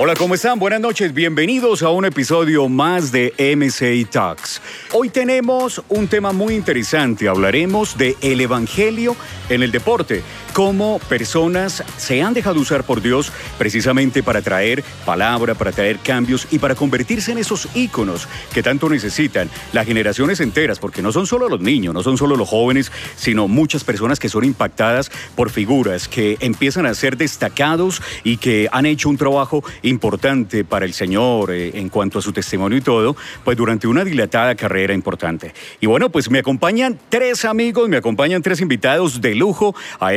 Hola, ¿cómo están? Buenas noches, bienvenidos a un episodio más de MCI Talks. Hoy tenemos un tema muy interesante, hablaremos de el Evangelio en el deporte, cómo personas se han dejado usar por Dios precisamente para traer palabra, para traer cambios y para convertirse en esos íconos que tanto necesitan las generaciones enteras, porque no son solo los niños, no son solo los jóvenes, sino muchas personas que son impactadas por figuras que empiezan a ser destacados y que han hecho un trabajo importante para el Señor eh, en cuanto a su testimonio y todo, pues durante una dilatada carrera importante. Y bueno, pues me acompañan tres amigos, me acompañan tres invitados de lujo a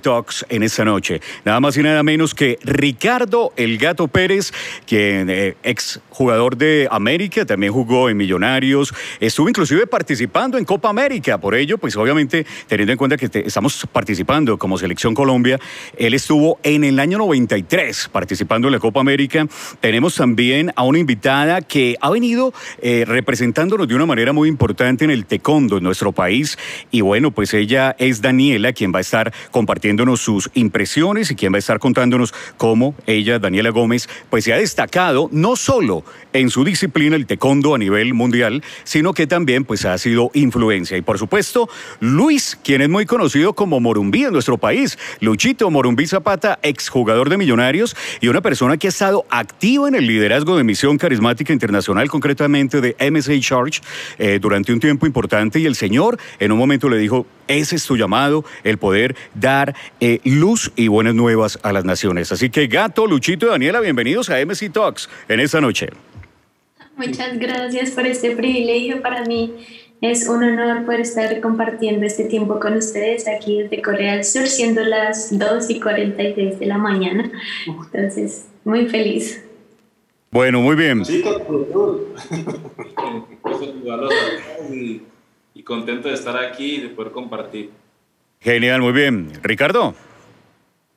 Talks en esta noche. Nada más y nada menos que Ricardo El Gato Pérez, quien eh, ex jugador de América, también jugó en Millonarios, estuvo inclusive participando en Copa América, por ello, pues obviamente teniendo en cuenta que estamos participando como Selección Colombia, él estuvo en el año 93 participando en la Copa América tenemos también a una invitada que ha venido eh, representándonos de una manera muy importante en el taekwondo en nuestro país. Y bueno, pues ella es Daniela, quien va a estar compartiéndonos sus impresiones y quien va a estar contándonos cómo ella, Daniela Gómez, pues se ha destacado no solo en su disciplina, el taekwondo a nivel mundial, sino que también pues ha sido influencia. Y por supuesto, Luis, quien es muy conocido como Morumbí en nuestro país, Luchito Morumbí Zapata, exjugador de Millonarios y una persona que ha estado activo en el liderazgo de Misión Carismática Internacional, concretamente de MSA Charge, eh, durante un tiempo importante y el Señor en un momento le dijo, ese es tu llamado, el poder dar eh, luz y buenas nuevas a las naciones. Así que Gato, Luchito y Daniela, bienvenidos a MC Talks en esta noche. Muchas gracias por este privilegio para mí. Es un honor poder estar compartiendo este tiempo con ustedes aquí desde Corea del Sur, siendo las 2 y 46 de la mañana. Entonces, muy feliz. Bueno, muy bien. Sí, y, y contento de estar aquí y de poder compartir. Genial, muy bien. Ricardo.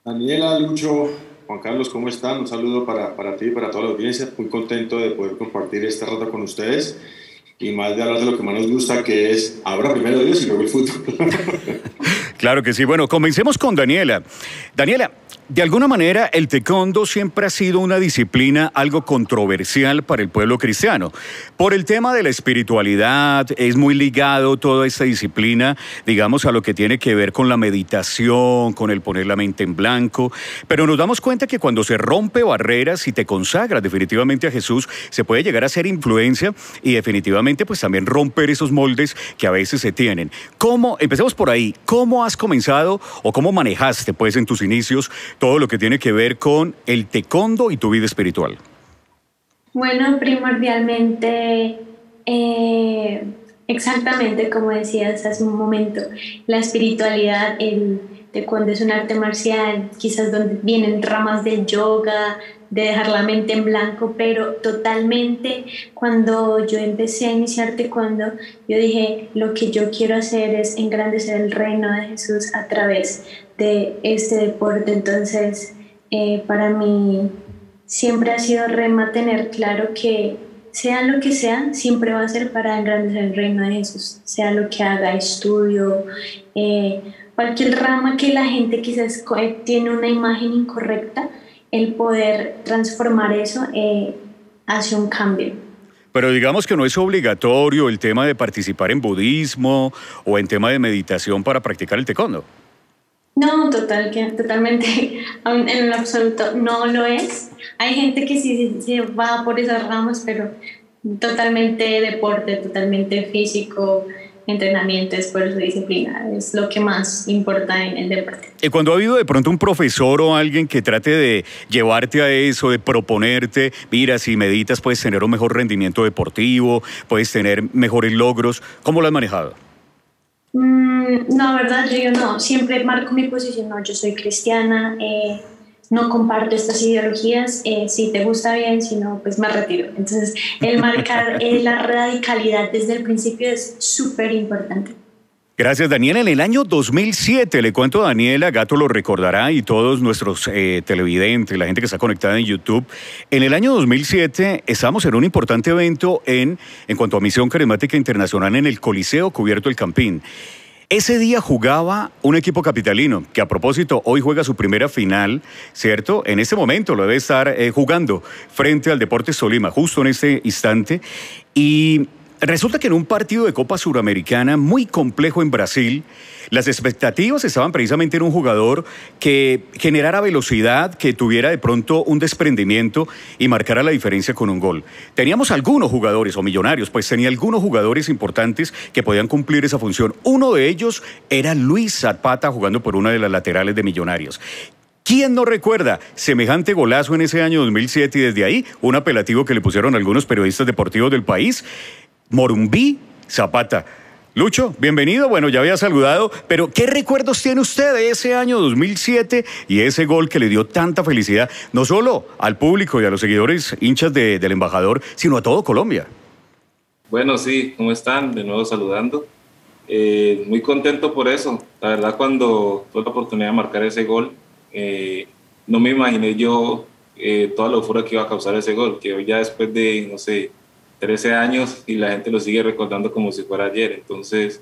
Daniela, Lucho, Juan Carlos, ¿cómo están? Un saludo para, para ti y para toda la audiencia. Muy contento de poder compartir este rato con ustedes y más de hablar de lo que más nos gusta, que es ahora primero Dios y luego el fútbol. claro que sí. Bueno, comencemos con Daniela. Daniela, de alguna manera, el taekwondo siempre ha sido una disciplina algo controversial para el pueblo cristiano. Por el tema de la espiritualidad, es muy ligado toda esta disciplina, digamos, a lo que tiene que ver con la meditación, con el poner la mente en blanco. Pero nos damos cuenta que cuando se rompe barreras y te consagras definitivamente a Jesús, se puede llegar a ser influencia y definitivamente pues también romper esos moldes que a veces se tienen. ¿Cómo, empecemos por ahí, cómo has comenzado o cómo manejaste pues en tus inicios todo lo que tiene que ver con el tecondo y tu vida espiritual? Bueno, primordialmente, eh, exactamente como decías hace un momento, la espiritualidad, el taekwondo es un arte marcial, quizás donde vienen ramas del yoga, de dejar la mente en blanco, pero totalmente cuando yo empecé a iniciar taekwondo, yo dije, lo que yo quiero hacer es engrandecer el reino de Jesús a través de este deporte. Entonces, eh, para mí siempre ha sido rema tener claro que sea lo que sea, siempre va a ser para engrandecer el reino de Jesús, sea lo que haga, estudio, eh, cualquier rama que la gente quizás tiene una imagen incorrecta, el poder transformar eso eh, hace un cambio. Pero digamos que no es obligatorio el tema de participar en budismo o en tema de meditación para practicar el taekwondo. No, total, que, totalmente, en el absoluto no lo es. Hay gente que sí, sí va por esas ramas, pero totalmente deporte, totalmente físico, entrenamiento, esfuerzo, disciplina, es lo que más importa en el deporte. Y cuando ha habido de pronto un profesor o alguien que trate de llevarte a eso, de proponerte, mira, si meditas puedes tener un mejor rendimiento deportivo, puedes tener mejores logros, ¿cómo lo has manejado? Mm, no, verdad, yo no, siempre marco mi posición, no, yo soy cristiana, eh, no comparto estas ideologías, eh, si te gusta bien, si no, pues me retiro. Entonces, el marcar eh, la radicalidad desde el principio es súper importante. Gracias, Daniela. En el año 2007, le cuento a Daniela, Gato lo recordará y todos nuestros televidentes, la gente que está conectada en YouTube. En el año 2007 estamos en un importante evento en, en cuanto a Misión Carismática Internacional en el Coliseo Cubierto el Campín. Ese día jugaba un equipo capitalino, que a propósito hoy juega su primera final, ¿cierto? En este momento lo debe estar eh, jugando frente al Deportes Solima, justo en este instante. Y Resulta que en un partido de Copa Suramericana muy complejo en Brasil, las expectativas estaban precisamente en un jugador que generara velocidad, que tuviera de pronto un desprendimiento y marcara la diferencia con un gol. Teníamos algunos jugadores, o millonarios, pues tenía algunos jugadores importantes que podían cumplir esa función. Uno de ellos era Luis Zapata jugando por una de las laterales de Millonarios. ¿Quién no recuerda semejante golazo en ese año 2007 y desde ahí un apelativo que le pusieron algunos periodistas deportivos del país? Morumbí Zapata. Lucho, bienvenido. Bueno, ya había saludado, pero ¿qué recuerdos tiene usted de ese año 2007 y ese gol que le dio tanta felicidad, no solo al público y a los seguidores hinchas del embajador, sino a todo Colombia? Bueno, sí, ¿cómo están? De nuevo saludando. Eh, muy contento por eso. La verdad, cuando tuve la oportunidad de marcar ese gol, eh, no me imaginé yo eh, toda la euforia que iba a causar ese gol, que hoy ya después de, no sé, 13 años y la gente lo sigue recordando como si fuera ayer. Entonces,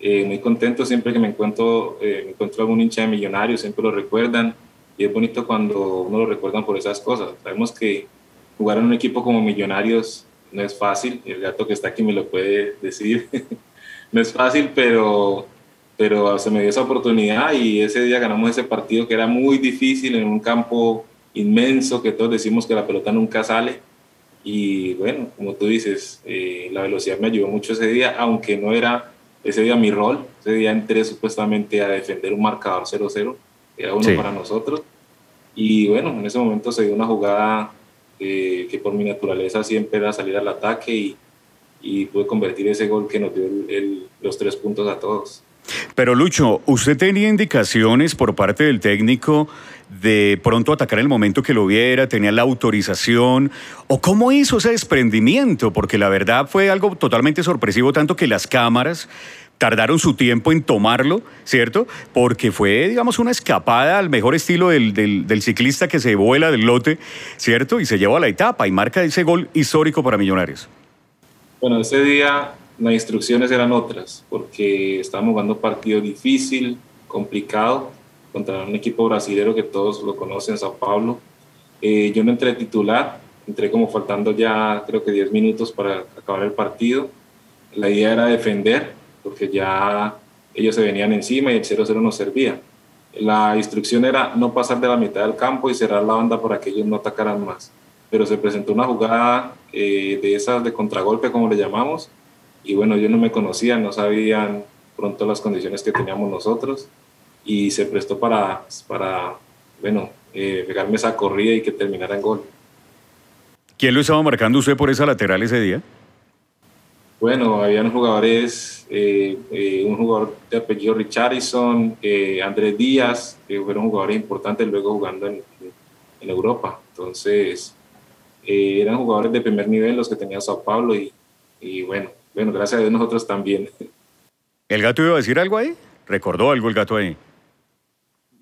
eh, muy contento siempre que me encuentro, eh, me encuentro algún hincha de millonarios, siempre lo recuerdan y es bonito cuando uno lo recuerdan por esas cosas. Sabemos que jugar en un equipo como millonarios no es fácil, el gato que está aquí me lo puede decir, no es fácil, pero, pero se me dio esa oportunidad y ese día ganamos ese partido que era muy difícil en un campo inmenso que todos decimos que la pelota nunca sale y bueno, como tú dices, eh, la velocidad me ayudó mucho ese día, aunque no era ese día mi rol. Ese día entré supuestamente a defender un marcador 0-0, era uno para nosotros. Y bueno, en ese momento se dio una jugada eh, que por mi naturaleza siempre era salir al ataque y, y pude convertir ese gol que nos dio los tres puntos a todos. Pero Lucho, ¿usted tenía indicaciones por parte del técnico de pronto atacar en el momento que lo viera? ¿Tenía la autorización? ¿O cómo hizo ese desprendimiento? Porque la verdad fue algo totalmente sorpresivo, tanto que las cámaras tardaron su tiempo en tomarlo, ¿cierto? Porque fue, digamos, una escapada al mejor estilo del, del, ciclista que se vuela del lote, ¿cierto? Y se lleva a la etapa y marca ese gol histórico para Millonarios. Bueno, ese día las instrucciones eran otras, porque estábamos jugando un partido difícil, complicado, contra un equipo brasilero que todos lo conocen, Sao Paulo. Eh, yo no entré titular, entré como faltando ya creo que 10 minutos para acabar el partido. La idea era defender, porque ya ellos se venían encima y el 0-0 nos servía. La instrucción era no pasar de la mitad del campo y cerrar la banda para que ellos no atacaran más. Pero se presentó una jugada eh, de esas de contragolpe, como le llamamos, y bueno, yo no me conocía, no sabían pronto las condiciones que teníamos nosotros y se prestó para, para bueno, eh, pegarme esa corrida y que terminara en gol. ¿Quién lo estaba marcando usted por esa lateral ese día? Bueno, habían jugadores, eh, eh, un jugador de apellido Richardson, Andrés Díaz, que fueron jugadores importantes luego jugando en, en Europa. Entonces, eran jugadores de primer nivel los que tenía Sao Paulo y, y bueno, bueno, gracias a Dios nosotros también. ¿El gato iba a decir algo ahí? ¿Recordó algo el gato ahí?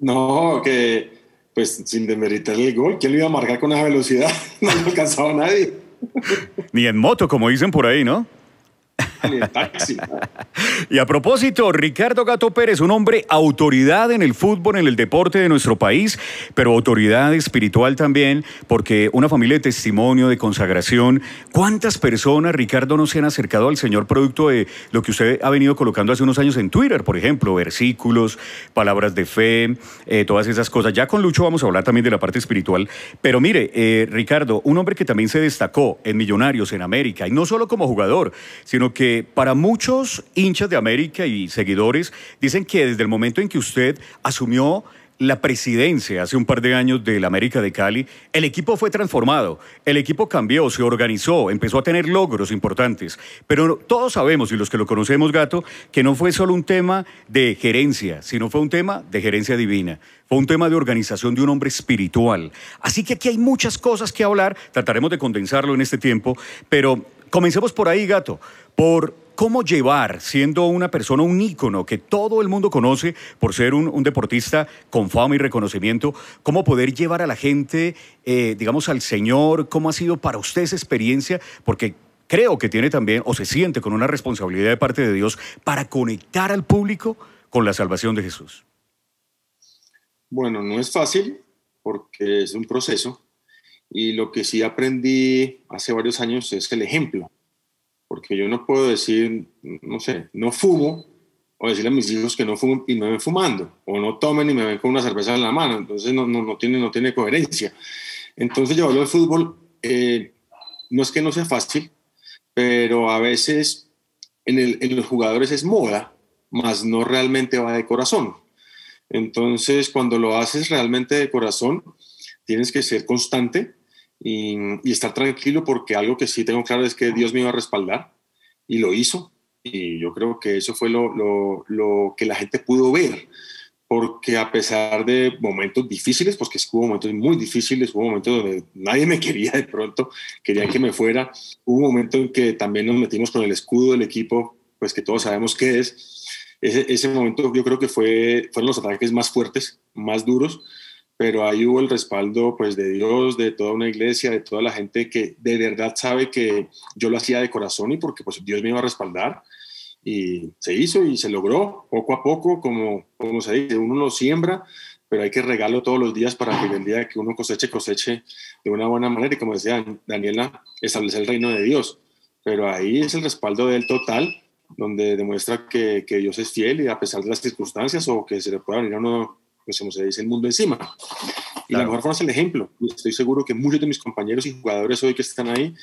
No, que pues sin demeritar el gol, ¿quién lo iba a marcar con esa velocidad? No lo alcanzaba nadie. Ni en moto, como dicen por ahí, ¿no? y a propósito, Ricardo Gato Pérez, un hombre autoridad en el fútbol, en el deporte de nuestro país, pero autoridad espiritual también, porque una familia de testimonio, de consagración. ¿Cuántas personas, Ricardo, no se han acercado al Señor producto de lo que usted ha venido colocando hace unos años en Twitter, por ejemplo, versículos, palabras de fe, eh, todas esas cosas? Ya con Lucho vamos a hablar también de la parte espiritual. Pero mire, eh, Ricardo, un hombre que también se destacó en Millonarios, en América, y no solo como jugador, sino que para muchos hinchas de América y seguidores dicen que desde el momento en que usted asumió la presidencia hace un par de años del América de Cali, el equipo fue transformado, el equipo cambió, se organizó, empezó a tener logros importantes. Pero todos sabemos, y los que lo conocemos, Gato, que no fue solo un tema de gerencia, sino fue un tema de gerencia divina. Fue un tema de organización de un hombre espiritual. Así que aquí hay muchas cosas que hablar, trataremos de condensarlo en este tiempo, pero comencemos por ahí, Gato. Por cómo llevar, siendo una persona, un ícono que todo el mundo conoce por ser un, deportista con fama y reconocimiento, cómo poder llevar a la gente, eh, digamos, al Señor, cómo ha sido para usted esa experiencia, porque creo que tiene también o se siente con una responsabilidad de parte de Dios para conectar al público con la salvación de Jesús. Bueno, no es fácil porque es un proceso y lo que sí aprendí hace varios años es el ejemplo, porque yo no puedo decir, no sé, no fumo o decirle a mis hijos que no fumen y me ven fumando, o no tomen y me ven con una cerveza en la mano, entonces no, no, no tiene, no tiene coherencia. Entonces llevarlo al fútbol eh, no es que no sea fácil, pero a veces en, el, en los jugadores es moda, más no realmente va de corazón. Entonces cuando lo haces realmente de corazón, tienes que ser constante y, estar tranquilo porque algo que sí tengo claro es que Dios me iba a respaldar y lo hizo y yo creo que eso fue lo, lo, lo, que la gente pudo ver, porque a pesar de momentos difíciles, porque hubo momentos muy difíciles, hubo momentos donde nadie me quería de pronto, querían que me fuera, hubo un momento en que también nos metimos con el escudo del equipo, pues que todos sabemos qué es. Ese, ese momento yo creo que fue, fueron los ataques más fuertes, más duros, pero ahí hubo el respaldo pues de Dios, de toda una iglesia, de toda la gente que de verdad sabe que yo lo hacía de corazón y porque pues Dios me iba a respaldar y se hizo y se logró poco a poco, como, como se dice, uno lo siembra, pero hay que regarlo todos los días para que el día que uno coseche, coseche de una buena manera y como decía Daniela, establecer el reino de Dios. Pero ahí es el respaldo del total, donde demuestra que, que Dios es fiel y a pesar de las circunstancias o que se le pueda venir a uno pues como se dice, el mundo encima. Y claro. la mejor forma es el ejemplo. Estoy seguro que muchos de mis compañeros y jugadores hoy que están ahí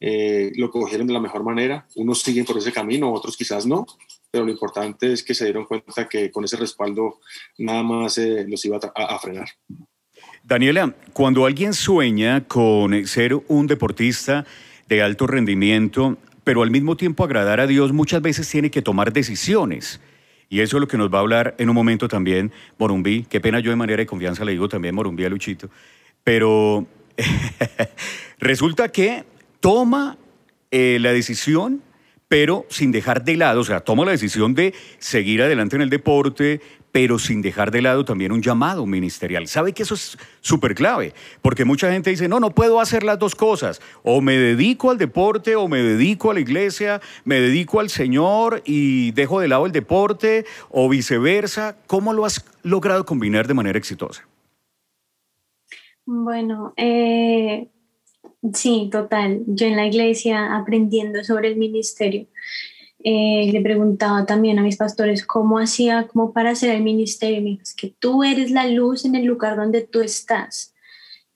eh, lo cogieron de la mejor manera. Unos siguen por ese camino, otros quizás no, pero lo importante es que se dieron cuenta que con ese respaldo nada más eh, los iba a, a frenar. Daniela, cuando alguien sueña con ser un deportista de alto rendimiento, pero al mismo tiempo agradar a Dios, muchas veces tiene que tomar decisiones. Y eso es lo que nos va a hablar en un momento también Morumbí. Qué pena yo de manera de confianza le digo también Morumbí a Luchito. Pero resulta que toma eh, la decisión, pero sin dejar de lado, o sea, toma la decisión de seguir adelante en el deporte, pero sin dejar de lado también un llamado ministerial. ¿Sabe que eso es súper clave? Porque mucha gente dice, no, no puedo hacer las dos cosas. O me dedico al deporte o me dedico a la iglesia, me dedico al Señor y dejo de lado el deporte o viceversa. ¿Cómo lo has logrado combinar de manera exitosa? Bueno, eh, sí, total. Yo en la iglesia aprendiendo sobre el ministerio eh, le preguntaba también a mis pastores cómo hacía como para hacer el ministerio. Me dijo, es que tú eres la luz en el lugar donde tú estás.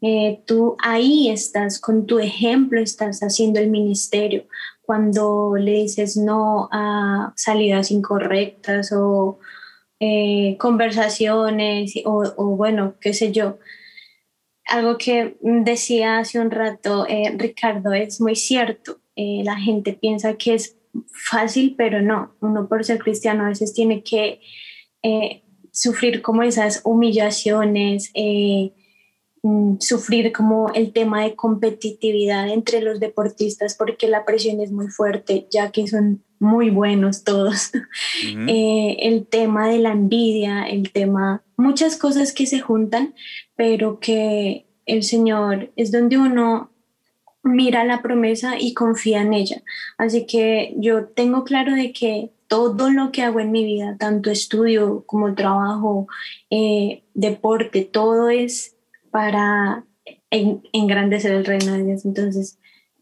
Eh, tú ahí estás, con tu ejemplo estás haciendo el ministerio. Cuando le dices no a salidas incorrectas o eh, conversaciones o, o, bueno, qué sé yo. Algo que decía hace un rato eh, Ricardo es muy cierto. la gente piensa que es fácil, pero no, uno por ser cristiano a veces tiene que eh, sufrir como esas humillaciones, eh, mm, sufrir como el tema de competitividad entre los deportistas porque la presión es muy fuerte, ya que son muy buenos todos. Uh -huh. eh, el tema de la envidia, el tema, muchas cosas que se juntan, pero que el Señor es donde uno mira la promesa y confía en ella. Así que yo tengo claro de que todo lo que hago en mi vida, tanto estudio como trabajo, eh, deporte, todo es para en, engrandecer el reino de Dios. Entonces,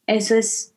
eso es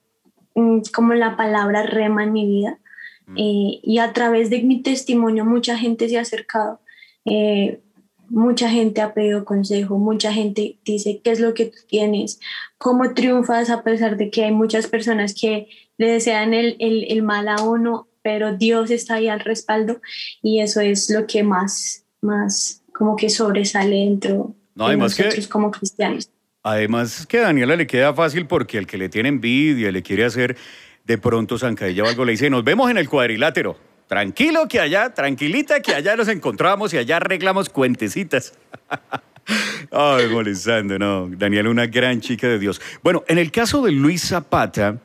mm, como la palabra rema en mi vida. Mm. Eh, y a través de mi testimonio, mucha gente se ha acercado. Eh, mucha gente ha pedido consejo, mucha gente dice qué es lo que tú tienes, cómo triunfas a pesar de que hay muchas personas que le desean el, el, el, mal a uno, pero Dios está ahí al respaldo y eso es lo que más, más como que sobresale dentro no, de nosotros que, como cristianos. Además que a Daniela le queda fácil porque el que le tiene envidia, le quiere hacer de pronto zancadilla o algo, le dice, nos vemos en el cuadrilátero. Tranquilo que allá, tranquilita que allá nos encontramos y allá arreglamos cuentecitas. Ay, molestando, no. Daniela, una gran chica de Dios. Bueno, en el caso de Luis Zapata,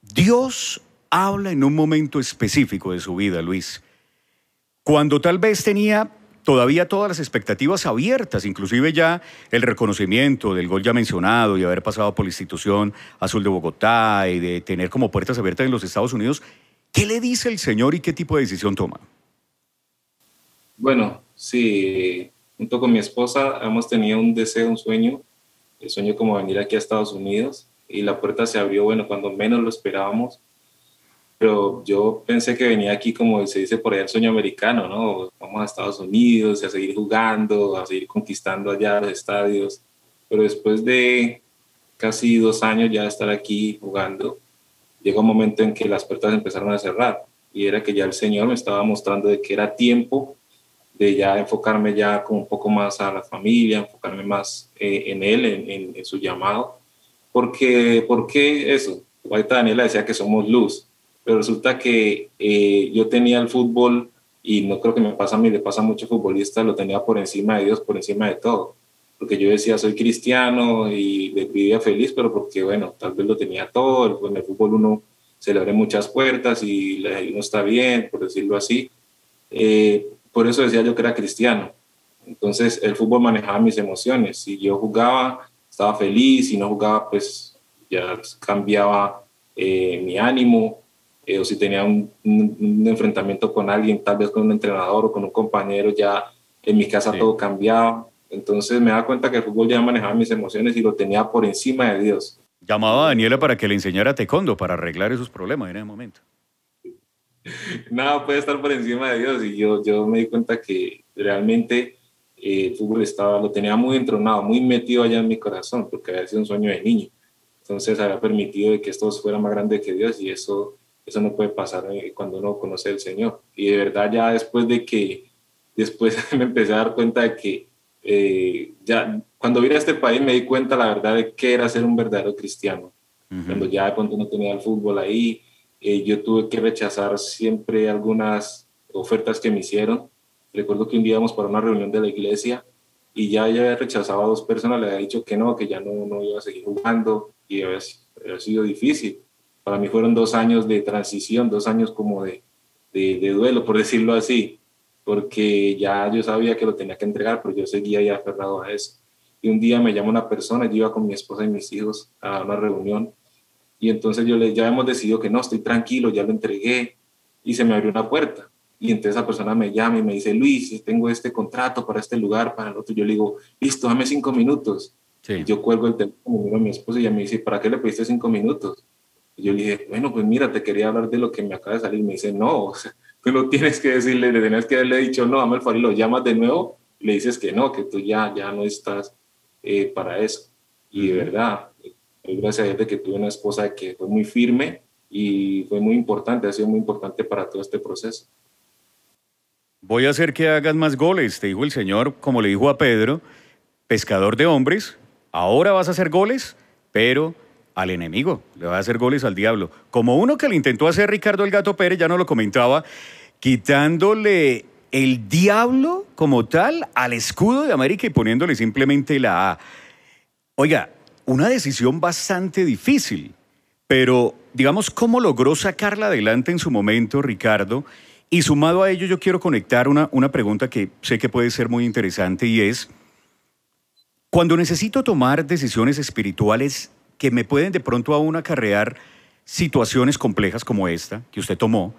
Dios habla en un momento específico de su vida, Luis. Cuando tal vez tenía todavía todas las expectativas abiertas, inclusive ya el reconocimiento del gol ya mencionado y haber pasado por la institución Azul de Bogotá y de tener como puertas abiertas en los Estados Unidos. ¿Qué le dice el señor y qué tipo de decisión toma? Bueno, sí, junto con mi esposa hemos tenido un deseo, un sueño, el sueño como venir aquí a Estados Unidos y la puerta se abrió, bueno, cuando menos lo esperábamos. Pero yo pensé que venía aquí, como se dice por ahí, el sueño americano, ¿no? Vamos a Estados Unidos a seguir jugando, a seguir conquistando allá los estadios. Pero después de casi dos años ya de estar aquí jugando, llegó un momento en que las puertas empezaron a cerrar y era que ya el Señor me estaba mostrando de que era tiempo de ya enfocarme ya como un poco más a la familia, enfocarme más eh, en Él, en, en, su llamado. Porque, ¿Por qué eso? Ahorita Daniela decía que somos luz, pero resulta que eh, yo tenía el fútbol y no creo que me pasa a mí, le pasa a muchos futbolistas, lo tenía por encima de Dios, por encima de todo. Porque yo decía, soy cristiano y vivía feliz, pero porque, bueno, tal vez lo tenía todo, en el fútbol uno se le abre muchas puertas y uno está bien, por decirlo así. Eh, por eso decía yo que era cristiano. Entonces el fútbol manejaba mis emociones. Si yo jugaba, estaba feliz, si no jugaba, pues ya cambiaba eh, mi ánimo. Eh, o si tenía un, enfrentamiento con alguien, tal vez con un entrenador o con un compañero, ya en mi casa todo cambiaba. Entonces me daba cuenta que el fútbol ya manejaba mis emociones y lo tenía por encima de Dios. Llamaba a Daniela para que le enseñara taekwondo para arreglar esos problemas en ese momento nada puede estar por encima de Dios. Y yo, yo me di cuenta que realmente eh, el fútbol estaba, lo tenía muy entronado, muy metido allá en mi corazón, porque había sido un sueño de niño. Entonces había permitido de que esto fuera más grande que Dios y eso, eso no puede pasar eh, cuando uno conoce al Señor. Y de verdad ya después de que, después me empecé a dar cuenta de que eh, ya cuando vine a este país me di cuenta la verdad de qué era ser un verdadero cristiano. Cuando ya cuando no tenía el fútbol ahí, eh, yo tuve que rechazar siempre algunas ofertas que me hicieron. Recuerdo que un día íbamos para una reunión de la iglesia y ya, ya había rechazado a dos personas, le había dicho que no, que ya no, no iba a seguir jugando y había, sido difícil. Para mí fueron dos años de transición, dos años como de, de, de, duelo, por decirlo así, porque ya yo sabía que lo tenía que entregar, pero yo seguía ya aferrado a eso. Y un día me llama una persona, yo iba con mi esposa y mis hijos a una reunión y entonces yo le, ya hemos decidido que no, estoy tranquilo, ya lo entregué y se me abrió una puerta. Y entonces esa persona me llama y me dice, Luis, tengo este contrato para este lugar, para el otro. Yo le digo, listo, dame cinco minutos. Y yo cuelgo el teléfono, miro a mi esposa y ella me dice, ¿para qué le pediste cinco minutos? Y yo le dije, bueno, pues mira, te quería hablar de lo que me acaba de salir. Y me dice, no, tú no tienes que decirle, le tenías que haberle dicho, no, dame el favor y lo llamas de nuevo y le dices que no, que tú ya, ya no estás eh, para eso. Y de verdad, gracias a Dios de que tuve una esposa que fue muy firme y fue muy importante, ha sido muy importante para todo este proceso. Voy a hacer que hagas más goles, te dijo el Señor, como le dijo a Pedro, pescador de hombres, ahora vas a hacer goles, pero al enemigo, le vas a hacer goles al diablo. Como uno que le intentó hacer Ricardo el Gato Pérez, ya no lo comentaba, quitándole el diablo como tal al escudo de América y poniéndole simplemente la A. Oiga, una decisión bastante difícil, pero digamos, ¿cómo logró sacarla adelante en su momento, Ricardo? Y sumado a ello, yo quiero conectar una, una pregunta que sé que puede ser muy interesante y es, cuando necesito tomar decisiones espirituales que me pueden de pronto aún acarrear situaciones complejas como esta que usted tomó,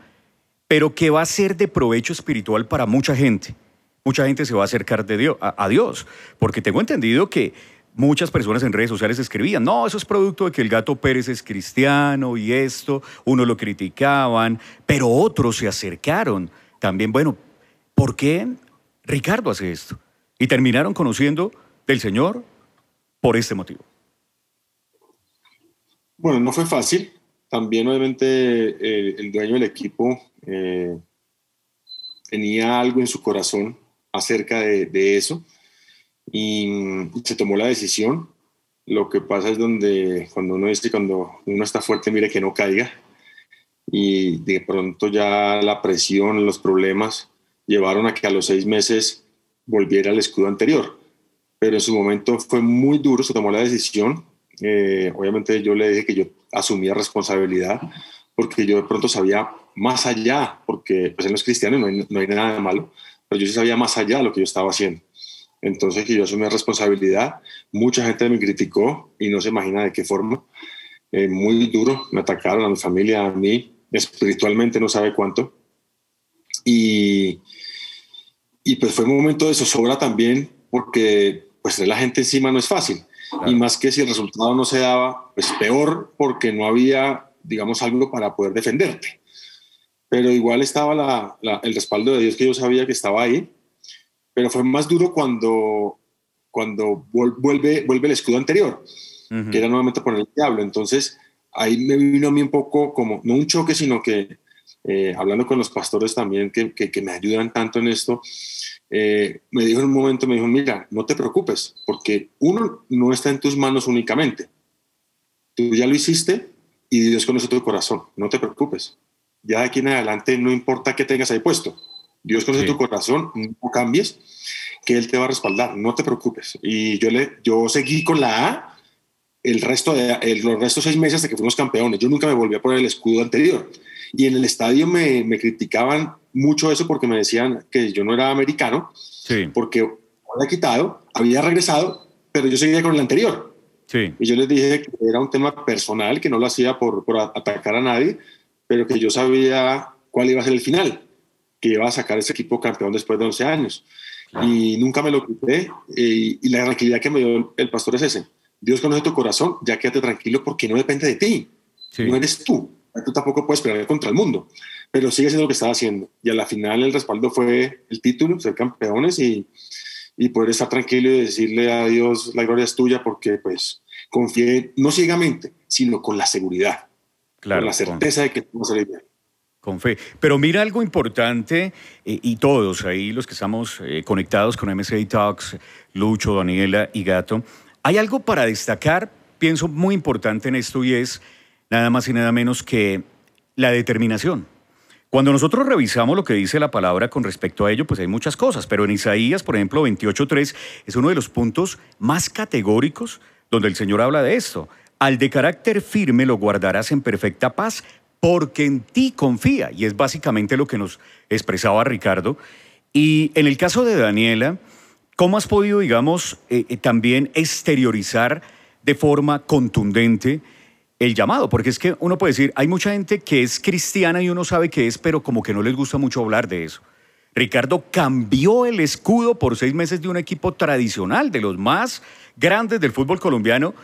pero que va a ser de provecho espiritual para mucha gente. Mucha gente se va a acercar de Dios, a Dios, porque tengo entendido que muchas personas en redes sociales escribían, no, eso es producto de que el gato Pérez es cristiano y esto, uno lo criticaban, pero otros se acercaron también, bueno, ¿por qué Ricardo hace esto? Y terminaron conociendo del Señor por este motivo. Bueno, no fue fácil. También obviamente eh, el dueño del equipo eh, tenía algo en su corazón acerca de eso y se tomó la decisión. Lo que pasa es donde cuando uno dice cuando uno está fuerte, mire que no caiga. Y de pronto ya la presión, los problemas llevaron a que a los seis meses volviera al escudo anterior. Pero en su momento fue muy duro, se tomó la decisión. Eh, obviamente yo le dije que yo asumía responsabilidad porque yo de pronto sabía más allá, porque pues él no es cristiano, no hay, no hay nada de malo, pero yo sí sabía más allá lo que yo estaba haciendo. Entonces, que yo asumí responsabilidad. Mucha gente me criticó y no se imagina de qué forma. Eh, muy duro, me atacaron a mi familia, a mí, espiritualmente no sabe cuánto. Y, y pues fue un momento de zozobra también, porque pues la gente encima no es fácil. Y más que si el resultado no se daba, pues peor porque no había, digamos, algo para poder defenderte. Pero igual estaba la, el respaldo de Dios que yo sabía que estaba ahí. Pero fue más duro cuando, cuando vuelve, vuelve el escudo anterior, que era nuevamente poner el diablo. Entonces ahí me vino a mí un poco como, no un choque, sino que eh, hablando con los pastores también que, que, me ayudan tanto en esto, eh, me dijo en un momento, me dijo, mira, no te preocupes, porque uno no está en tus manos únicamente. Tú ya lo hiciste y Dios conoce tu corazón, no te preocupes. Ya de aquí en adelante no importa qué tengas ahí puesto. Dios conoce tu corazón, no cambies, que Él te va a respaldar, no te preocupes. Y yo, le, yo seguí con la A el resto de los restos seis meses hasta que fuimos campeones. Yo nunca me volví a poner el escudo anterior. Y en el estadio me, me criticaban mucho eso porque me decían que yo no era americano, sí. porque había quitado, había regresado, pero yo seguía con el anterior. Sí. Y yo les dije que era un tema personal, que no lo hacía por, por atacar a nadie, pero que yo sabía cuál iba a ser el final, que iba a sacar ese equipo campeón después de 11 años. Y nunca me lo quité. Y, y, la tranquilidad que me dio el pastor es ese. Dios conoce tu corazón, ya quédate tranquilo porque no depende de ti. No eres tú tú tampoco puedes pelear contra el mundo, pero sigue siendo lo que estaba haciendo. Y a la final el respaldo fue el título, ser campeones y, y poder estar tranquilo y decirle a Dios, la gloria es tuya, porque pues confié no ciegamente, sino con la seguridad, claro, con la certeza de que todo salir bien. Con fe. Pero mira algo importante, eh, y todos ahí, los que estamos eh, conectados con MSA Talks, Lucho, Daniela y Gato, hay algo para destacar, pienso muy importante en esto, y es nada más y nada menos que la determinación. Cuando nosotros revisamos lo que dice la palabra con respecto a ello, pues hay muchas cosas, pero en Isaías, por ejemplo, 28.3 es uno de los puntos más categóricos donde el Señor habla de esto. Al de carácter firme lo guardarás en perfecta paz porque en ti confía. Y es básicamente lo que nos expresaba Ricardo. Y en el caso de Daniela, ¿cómo has podido, digamos, eh, eh, también exteriorizar de forma contundente? El llamado, porque es que uno puede decir, hay mucha gente que es cristiana y uno sabe que es, pero como que no les gusta mucho hablar de eso. Ricardo cambió el escudo por seis meses de un equipo tradicional, de los más grandes del fútbol colombiano.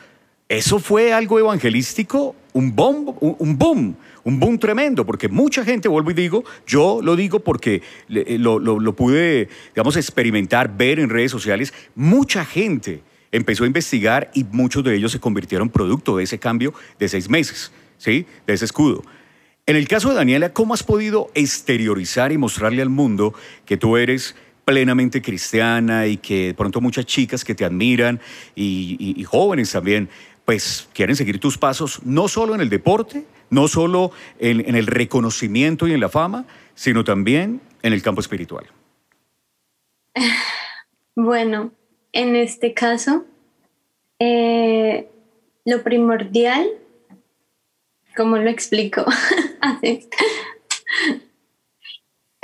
Eso fue algo evangelístico, un boom, un boom, un boom tremendo, porque mucha gente, vuelvo y digo, yo lo digo porque lo, lo pude, digamos, experimentar, ver en redes sociales, mucha gente empezó a investigar y muchos de ellos se convirtieron producto de ese cambio de seis meses, ¿sí? De ese escudo. En el caso de Daniela, ¿cómo has podido exteriorizar y mostrarle al mundo que tú eres plenamente cristiana y que de pronto muchas chicas que te admiran y, jóvenes también, pues quieren seguir tus pasos, no solo en el deporte, no solo en el reconocimiento y en la fama, sino también en el campo espiritual? Bueno, en este caso, eh, lo primordial, ¿cómo lo explico?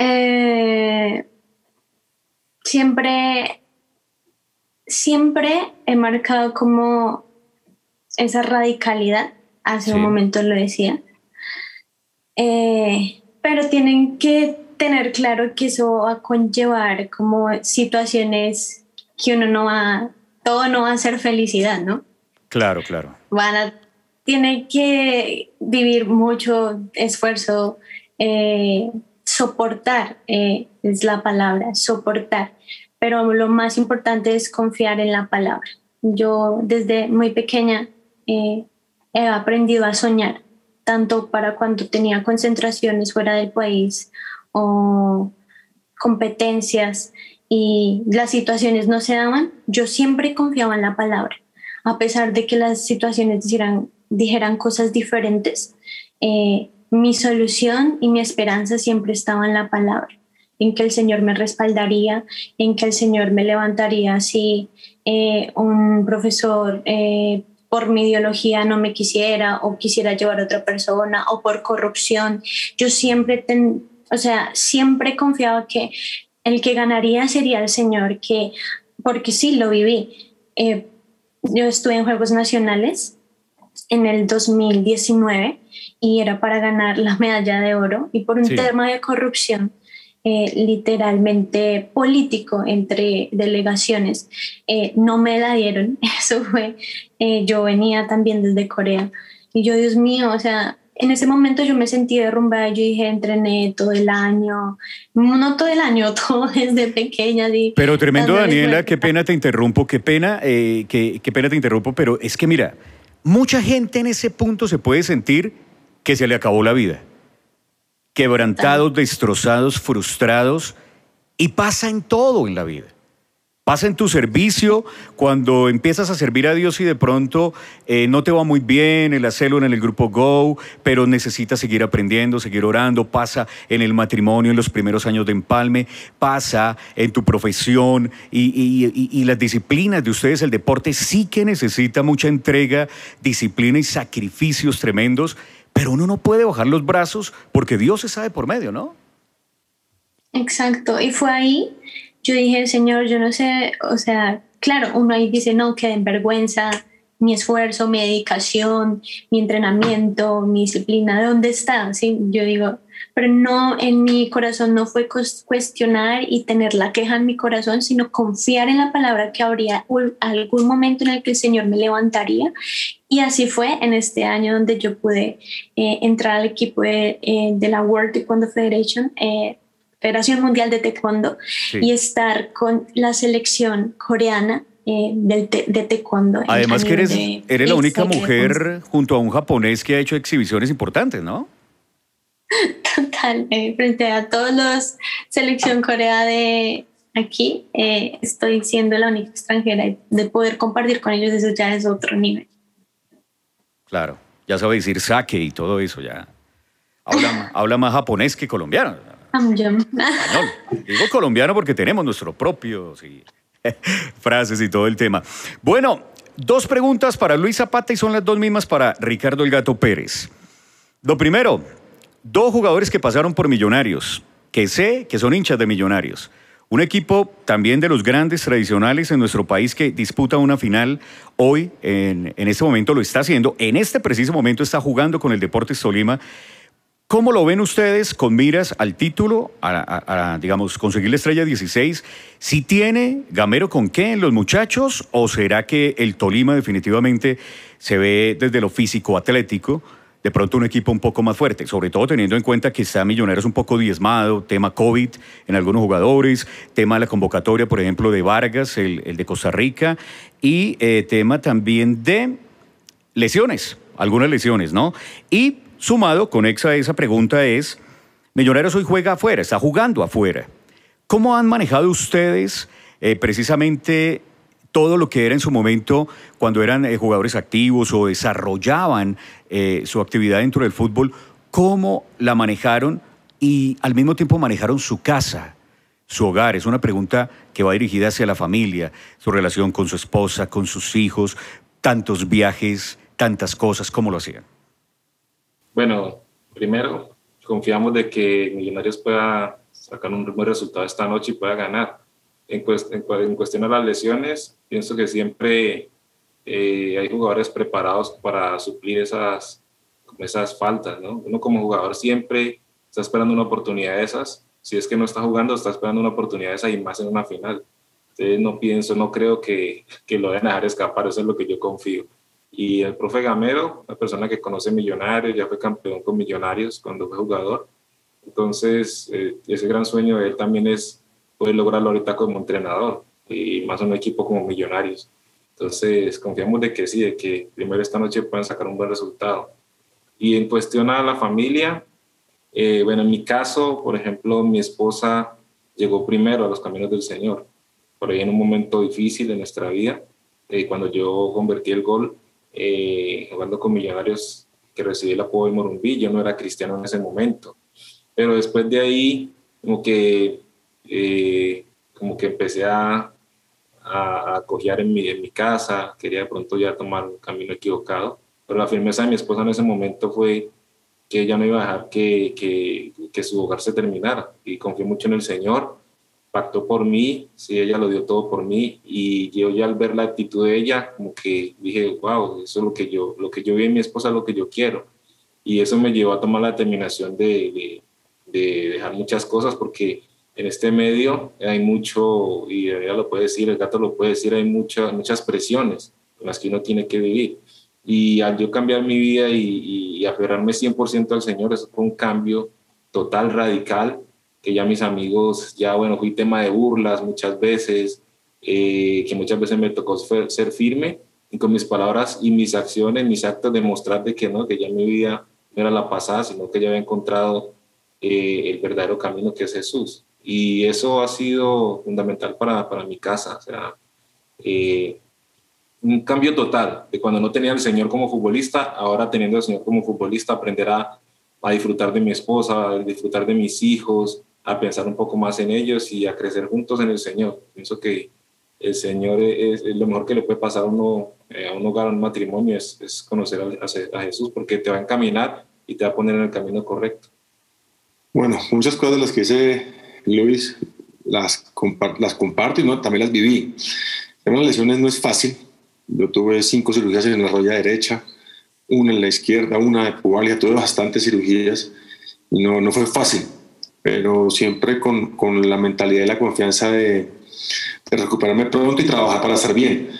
Eh, siempre, siempre he marcado como esa radicalidad, hace un momento lo decía, eh, pero tienen que tener claro que eso va a conllevar como situaciones que uno no va, todo no va a ser felicidad, ¿no? Claro, claro. Van a, tiene que vivir mucho esfuerzo, eh, soportar, eh, es la palabra, soportar. Pero lo más importante es confiar en la palabra. Yo desde muy pequeña eh, he aprendido a soñar, tanto para cuando tenía concentraciones fuera del país o competencias y las situaciones no se daban, yo siempre confiaba en la palabra. A pesar de que las situaciones dijeran, dijeran cosas diferentes, eh, mi solución y mi esperanza siempre estaba en la palabra, en que el Señor me respaldaría, en que el Señor me levantaría si eh, un profesor eh, por mi ideología no me quisiera o quisiera llevar a otra persona o por corrupción. Yo siempre, o sea, siempre confiaba que el que ganaría sería el señor, que, porque sí, lo viví. Eh, yo estuve en Juegos Nacionales en el 2019 y era para ganar la medalla de oro y por un tema de corrupción eh, literalmente político entre delegaciones eh, no me la dieron eso fue yo venía también desde Corea y yo Dios mío o sea en ese momento yo me sentí derrumbada, yo dije, entrené todo el año, no todo el año, todo desde pequeña. pero tremendo, Daniela, qué pena te interrumpo, qué pena, eh, qué, pena te interrumpo, pero es que mira, mucha gente en ese punto se puede sentir que se le acabó la vida. Quebrantados, destrozados, frustrados, y pasa en todo en la vida. Pasa en tu servicio cuando empiezas a servir a Dios y de pronto eh, no te va muy bien en la célula, en el grupo Go, pero necesitas seguir aprendiendo, seguir orando. Pasa en el matrimonio, en los primeros años de empalme. Pasa en tu profesión y, las disciplinas de ustedes. El deporte sí que necesita mucha entrega, disciplina y sacrificios tremendos, pero uno no puede bajar los brazos porque Dios se sabe por medio, ¿no? Exacto. Y fue ahí yo dije, Señor, yo no sé, o sea, claro, uno ahí dice, no, que en vergüenza, mi esfuerzo, mi dedicación, mi entrenamiento, mi disciplina, ¿de dónde está? ¿Sí? Yo digo, pero no, en mi corazón no fue cuestionar y tener la queja en mi corazón, sino confiar en la palabra que habría algún momento en el que el Señor me levantaría. Y así fue en este año donde yo pude eh, entrar al equipo de, eh, de, la World Taekwondo Federation. Eh, Federación Mundial de Taekwondo y estar con la selección coreana eh, del de taekwondo. Además que eres, eres la única mujer junto a un japonés que ha hecho exhibiciones importantes, ¿no? Total, eh, frente a todos los selección corea de aquí, eh, estoy siendo la única extranjera y de poder compartir con ellos eso ya es otro nivel. Claro, ya sabe decir sake y todo eso ya. Habla, habla más japonés que colombiano. Digo colombiano porque tenemos nuestros propios frases y todo el tema. Bueno, dos preguntas para Luis Zapata y son las dos mismas para Ricardo El Gato Pérez. Lo primero, dos jugadores que pasaron por Millonarios, que sé que son hinchas de Millonarios. Un equipo también de los grandes tradicionales en nuestro país que disputa una final hoy, en, en este momento lo está haciendo, en este preciso momento está jugando con el Deportes Tolima ¿Cómo lo ven ustedes con miras al título, a, digamos, conseguir la estrella 16? ¿Si tiene Gamero con qué en los muchachos o será que el Tolima definitivamente se ve desde lo físico atlético? De pronto un equipo un poco más fuerte, sobre todo teniendo en cuenta que está Millonarios un poco diezmado, tema COVID en algunos jugadores, tema de la convocatoria, por ejemplo, de Vargas, el, de Costa Rica, y eh, tema también de lesiones, algunas lesiones, ¿no? Y Sumado, conexa a esa pregunta es, Millonarios hoy juega afuera, está jugando afuera. ¿Cómo han manejado ustedes eh, precisamente todo lo que era en su momento cuando eran eh, jugadores activos o desarrollaban eh, su actividad dentro del fútbol? ¿Cómo la manejaron y al mismo tiempo manejaron su casa? su hogar. Es una pregunta que va dirigida hacia la familia, su relación con su esposa, con sus hijos, tantos viajes, tantas cosas, ¿cómo lo hacían? Bueno, primero, confiamos de que Millonarios pueda sacar un buen resultado esta noche y pueda ganar. En, cuestión de las lesiones, pienso que siempre eh, hay jugadores preparados para suplir esas, esas faltas, ¿no? Uno como jugador siempre está esperando una oportunidad de esas. Si es que no está jugando, está esperando una oportunidad de esas y más en una final. Entonces no pienso, no creo que, que lo vayan a dejar escapar, eso es lo que yo confío. Y el profe Gamero, la persona que conoce Millonarios, ya fue campeón con Millonarios cuando fue jugador. Entonces, eh, ese gran sueño de él también es poder lograrlo ahorita como entrenador y más un equipo como Millonarios. Entonces, confiamos de que sí, de que primero esta noche puedan sacar un buen resultado. Y en cuestión a la familia, eh, bueno, en mi caso, por ejemplo, mi esposa llegó primero a los caminos del Señor, por ahí en un momento difícil en nuestra vida, eh, cuando yo convertí el gol, eh, jugando con Millonarios que recibí el apoyo de Morumbí, yo no era cristiano en ese momento, pero después de ahí como que, eh, como que empecé a, a, a cojear en mi, en mi casa, quería de pronto ya tomar un camino equivocado, pero la firmeza de mi esposa en ese momento fue que ella no iba a dejar que, que, que su hogar se terminara. Y confié mucho en el Señor pactó por mí, sí, ella lo dio todo por mí y yo ya al ver la actitud de ella, como que dije, wow, eso es lo que yo, lo que yo vi en mi esposa, lo que yo quiero. Y eso me llevó a tomar la determinación de, de, dejar muchas cosas porque en este medio hay mucho, y ella lo puede decir, el gato lo puede decir, hay muchas muchas presiones en las que uno tiene que vivir. Y al yo cambiar mi vida y, y aferrarme 100% al Señor, eso fue un cambio total, radical, que ya mis amigos, ya bueno, fui tema de burlas muchas veces, eh, que muchas veces me tocó ser firme y con mis palabras y mis acciones, mis actos, demostrar de que no, que ya mi vida no era la pasada, sino que ya había encontrado eh, el verdadero camino que es Jesús. Y eso ha sido fundamental para, para mi casa, o sea, eh, un cambio total de cuando no tenía al Señor como futbolista, ahora teniendo al Señor como futbolista, aprender a, a disfrutar de mi esposa, a disfrutar de mis hijos, a pensar un poco más en ellos y a crecer juntos en el Señor. Pienso que el Señor es, lo mejor que le puede pasar a, uno, eh, a un hogar, a un matrimonio, es, conocer a, Jesús, porque te va a encaminar y te va a poner en el camino correcto. Bueno, muchas cosas de las que dice Luis las, las comparto y ¿no? también las viví. En las lesiones no es fácil. Yo tuve cinco cirugías en la rodilla derecha, una en la izquierda, una de pubalgia, tuve bastantes cirugías no, no fue fácil pero siempre con, con la mentalidad y la confianza de, de, recuperarme pronto y trabajar para estar bien.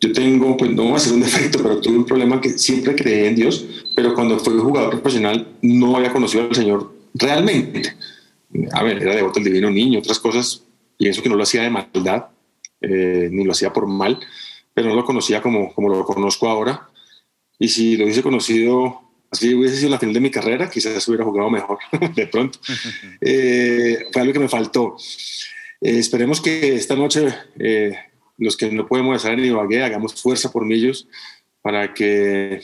Yo tengo, pues no va a ser un defecto, pero tuve un problema que siempre creí en Dios, pero cuando fui jugador profesional no había conocido al Señor realmente. A ver, era devoto al divino niño, otras cosas, pienso que no lo hacía de maldad, eh, ni lo hacía por mal, pero no lo conocía como, como lo conozco ahora. Y si lo hubiese conocido así hubiese sido la final de mi carrera, quizás hubiera jugado mejor de pronto. Eh, fue algo que me faltó. Eh, esperemos que esta noche eh, los que no podemos estar en Ibagué hagamos fuerza por ellos para que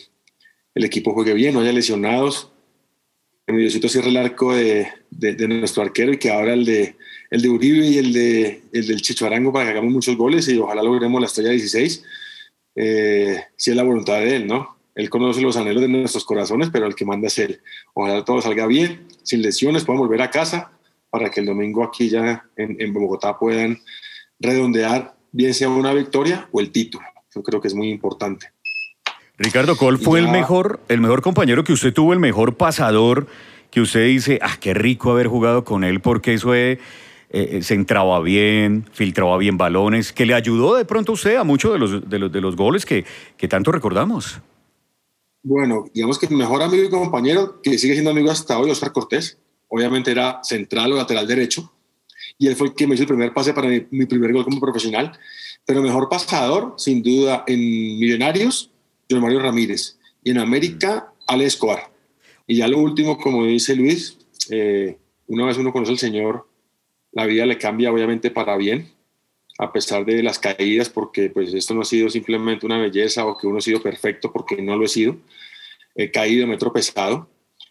el equipo juegue bien, no haya lesionados. El Diosito cierre el arco de, de, nuestro arquero y que ahora el de, el de Uribe y el, de, el del Chicho Arango para que hagamos muchos goles y ojalá logremos la estrella 16, si es la voluntad de él, ¿no? Él conoce los anhelos de nuestros corazones, pero el que manda es Él. Ojalá todo salga bien, sin lesiones, podamos volver a casa para que el domingo aquí ya en, Bogotá puedan redondear, bien sea una victoria o el título. Yo creo que es muy importante. Ricardo, ¿cuál fue el mejor, el mejor compañero que usted tuvo, el mejor pasador que usted dice, ah, qué rico haber jugado con él porque eso es, eh, se entraba bien, filtraba bien balones, que le ayudó de pronto a usted a muchos de los, de los, de los goles que, que tanto recordamos? Bueno, digamos que mi mejor amigo y compañero, que sigue siendo amigo hasta hoy, Oscar Cortés, obviamente era central o lateral derecho, y él fue el que me hizo el primer pase para mi, primer gol como profesional. Pero mejor pasador, sin duda, en Millonarios, John Mario Ramírez, y en América, Ale Escobar. Y ya lo último, como dice Luis, eh, una vez uno conoce al Señor, la vida le cambia obviamente para bien, a pesar de las caídas, porque pues esto no ha sido simplemente una belleza o que uno ha sido perfecto, porque no lo he sido. He caído, me he tropezado,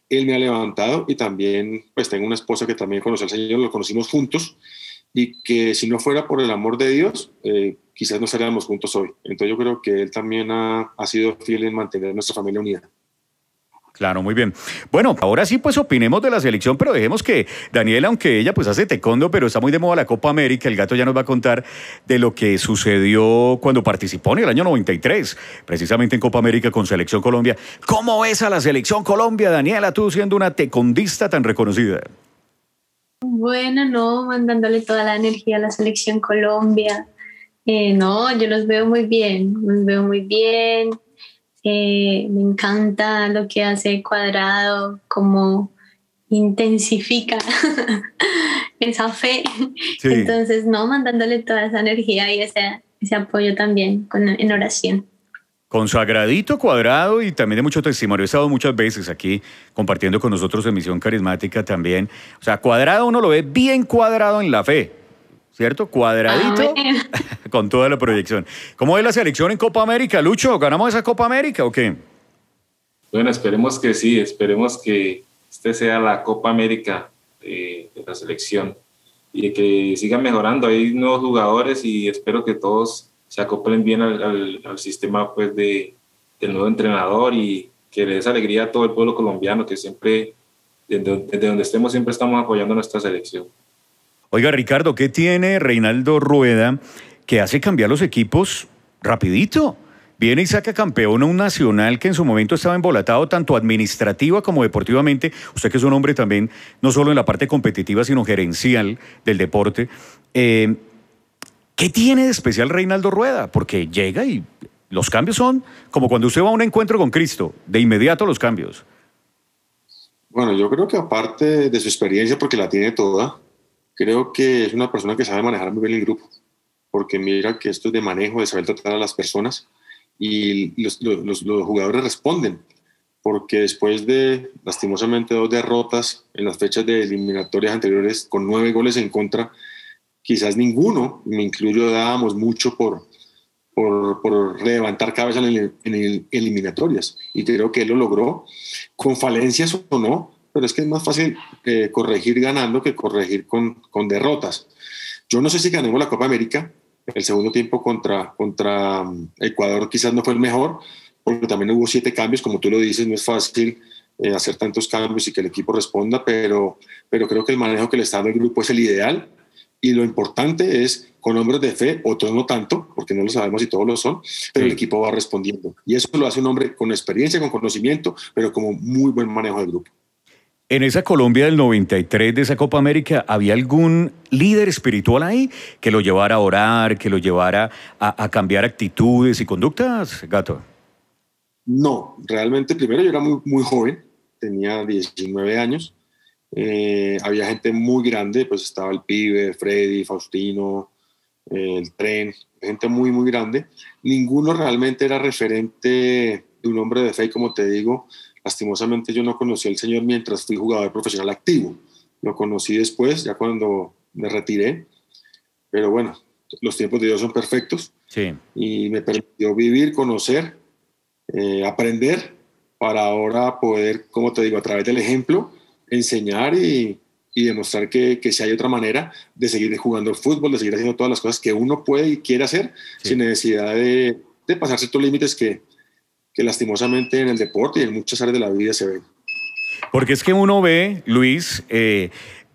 él me ha levantado y también pues tengo una esposa que también conoce al Señor, lo conocimos juntos y que si no fuera por el amor de Dios, eh, quizás no estaríamos juntos hoy. Entonces yo creo que él también ha, ha sido fiel en mantener nuestra familia unida. Claro, muy bien. Bueno, ahora sí, pues opinemos de la selección, pero dejemos que Daniela, aunque ella pues hace taekwondo, pero está muy de moda la Copa América, el gato ya nos va a contar de lo que sucedió cuando participó en el año 93, precisamente en Copa América con Selección Colombia. ¿Cómo es a la Selección Colombia, Daniela, tú siendo una tecondista tan reconocida? Bueno, no, mandándole toda la energía a la Selección Colombia. Eh, no, yo los veo muy bien, los veo muy bien me encanta lo que hace Cuadrado, como intensifica esa fe. Entonces, no, mandándole toda esa energía y ese, ese apoyo también con, en oración. Consagradito, cuadrado y también de mucho testimonio. He estado muchas veces aquí compartiendo con nosotros en Misión Carismática también. O sea, cuadrado uno lo ve bien cuadrado en la fe. ¿Cierto? Cuadradito ah, con toda la proyección. ¿Cómo es la selección en Copa América, Lucho? ¿Ganamos esa Copa América o qué? Bueno, esperemos que sí, esperemos que este sea la Copa América de, la selección y que sigan mejorando. Hay nuevos jugadores y espero que todos se acoplen bien al, sistema pues, de, del nuevo entrenador y que le des alegría a todo el pueblo colombiano que siempre, desde, desde donde estemos, siempre estamos apoyando a nuestra selección. Oiga, Ricardo, ¿qué tiene Reinaldo Rueda que hace cambiar los equipos rapidito? Viene y saca campeón a un nacional que en su momento estaba embolatado tanto administrativa como deportivamente. Usted que es un hombre también, no solo en la parte competitiva, sino gerencial del deporte. Eh, ¿Qué tiene de especial Reinaldo Rueda? Porque llega y los cambios son como cuando usted va a un encuentro con Cristo, de inmediato los cambios. Bueno, yo creo que aparte de su experiencia, porque la tiene toda, creo que es una persona que sabe manejar muy bien el grupo, porque mira que esto es de manejo, de saber tratar a las personas y los, jugadores responden, porque después de lastimosamente dos derrotas en las fechas de eliminatorias anteriores con nueve goles en contra, quizás ninguno, me incluyo, dábamos mucho por, por, por levantar cabeza en, en, eliminatorias. Y creo que él lo logró, con falencias o no, pero es que es más fácil eh, corregir ganando que corregir con, con derrotas. Yo no sé si ganemos la Copa América, el segundo tiempo contra, contra mm, Ecuador quizás no fue el mejor, porque también hubo siete cambios, como tú lo dices, no es fácil eh, hacer tantos cambios y que el equipo responda, pero, pero creo que el manejo que le está dando el grupo es el ideal y lo importante es con hombres de fe, otros no tanto, porque no lo sabemos si todos lo son, pero el equipo va respondiendo. Y eso lo hace un hombre con experiencia, con conocimiento, pero como muy buen manejo del grupo. En esa Colombia del 93 de esa Copa América, ¿había algún líder espiritual ahí que lo llevara a orar, que lo llevara a, cambiar actitudes y conductas, Gato? No, realmente primero yo era muy, muy joven, tenía 19 años, eh, había gente muy grande, pues estaba el pibe, Freddy, Faustino, el tren, gente muy, muy grande. Ninguno realmente era referente de un hombre de fe, como te digo, Lastimosamente yo no conocí al Señor mientras fui jugador profesional activo. Lo conocí después, ya cuando me retiré. Pero bueno, los tiempos de Dios son perfectos. Sí. Y me permitió vivir, conocer, eh, aprender para ahora poder, como te digo, a través del ejemplo, enseñar y, y demostrar que, que, si hay otra manera de seguir jugando el fútbol, de seguir haciendo todas las cosas que uno puede y quiere hacer sin necesidad de, de pasar ciertos límites que, que lastimosamente en el deporte y en muchas áreas de la vida se ven. Porque es que uno ve, Luis, eh,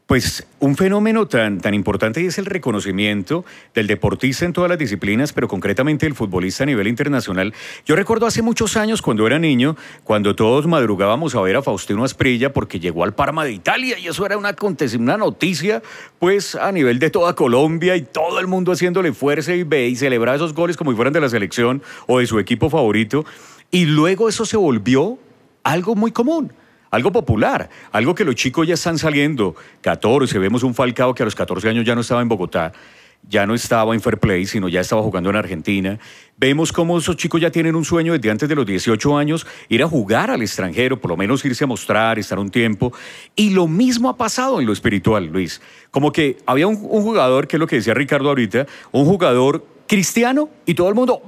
pues un fenómeno tan, tan importante y es el reconocimiento del deportista en todas las disciplinas, pero concretamente el futbolista a nivel internacional. Yo recuerdo hace muchos años cuando era niño, cuando todos madrugábamos a ver a Faustino Asprilla porque llegó al Parma de Italia y eso era una, una noticia pues a nivel de toda Colombia y todo el mundo haciéndole fuerza y ve y celebrar esos goles como si fueran de la selección o de su equipo favorito. Y luego eso se volvió algo muy común, algo popular, algo que los chicos ya están saliendo. 14, vemos un Falcao que a los 14 años ya no estaba en Bogotá, ya no estaba en Fair Play, sino ya estaba jugando en Argentina. Vemos cómo esos chicos ya tienen un sueño desde antes de los 18 años, ir a jugar al extranjero, por lo menos irse a mostrar, estar un tiempo. Y lo mismo ha pasado en lo espiritual, Luis. Como que había un, jugador, que es lo que decía Ricardo ahorita, un jugador cristiano y todo el mundo.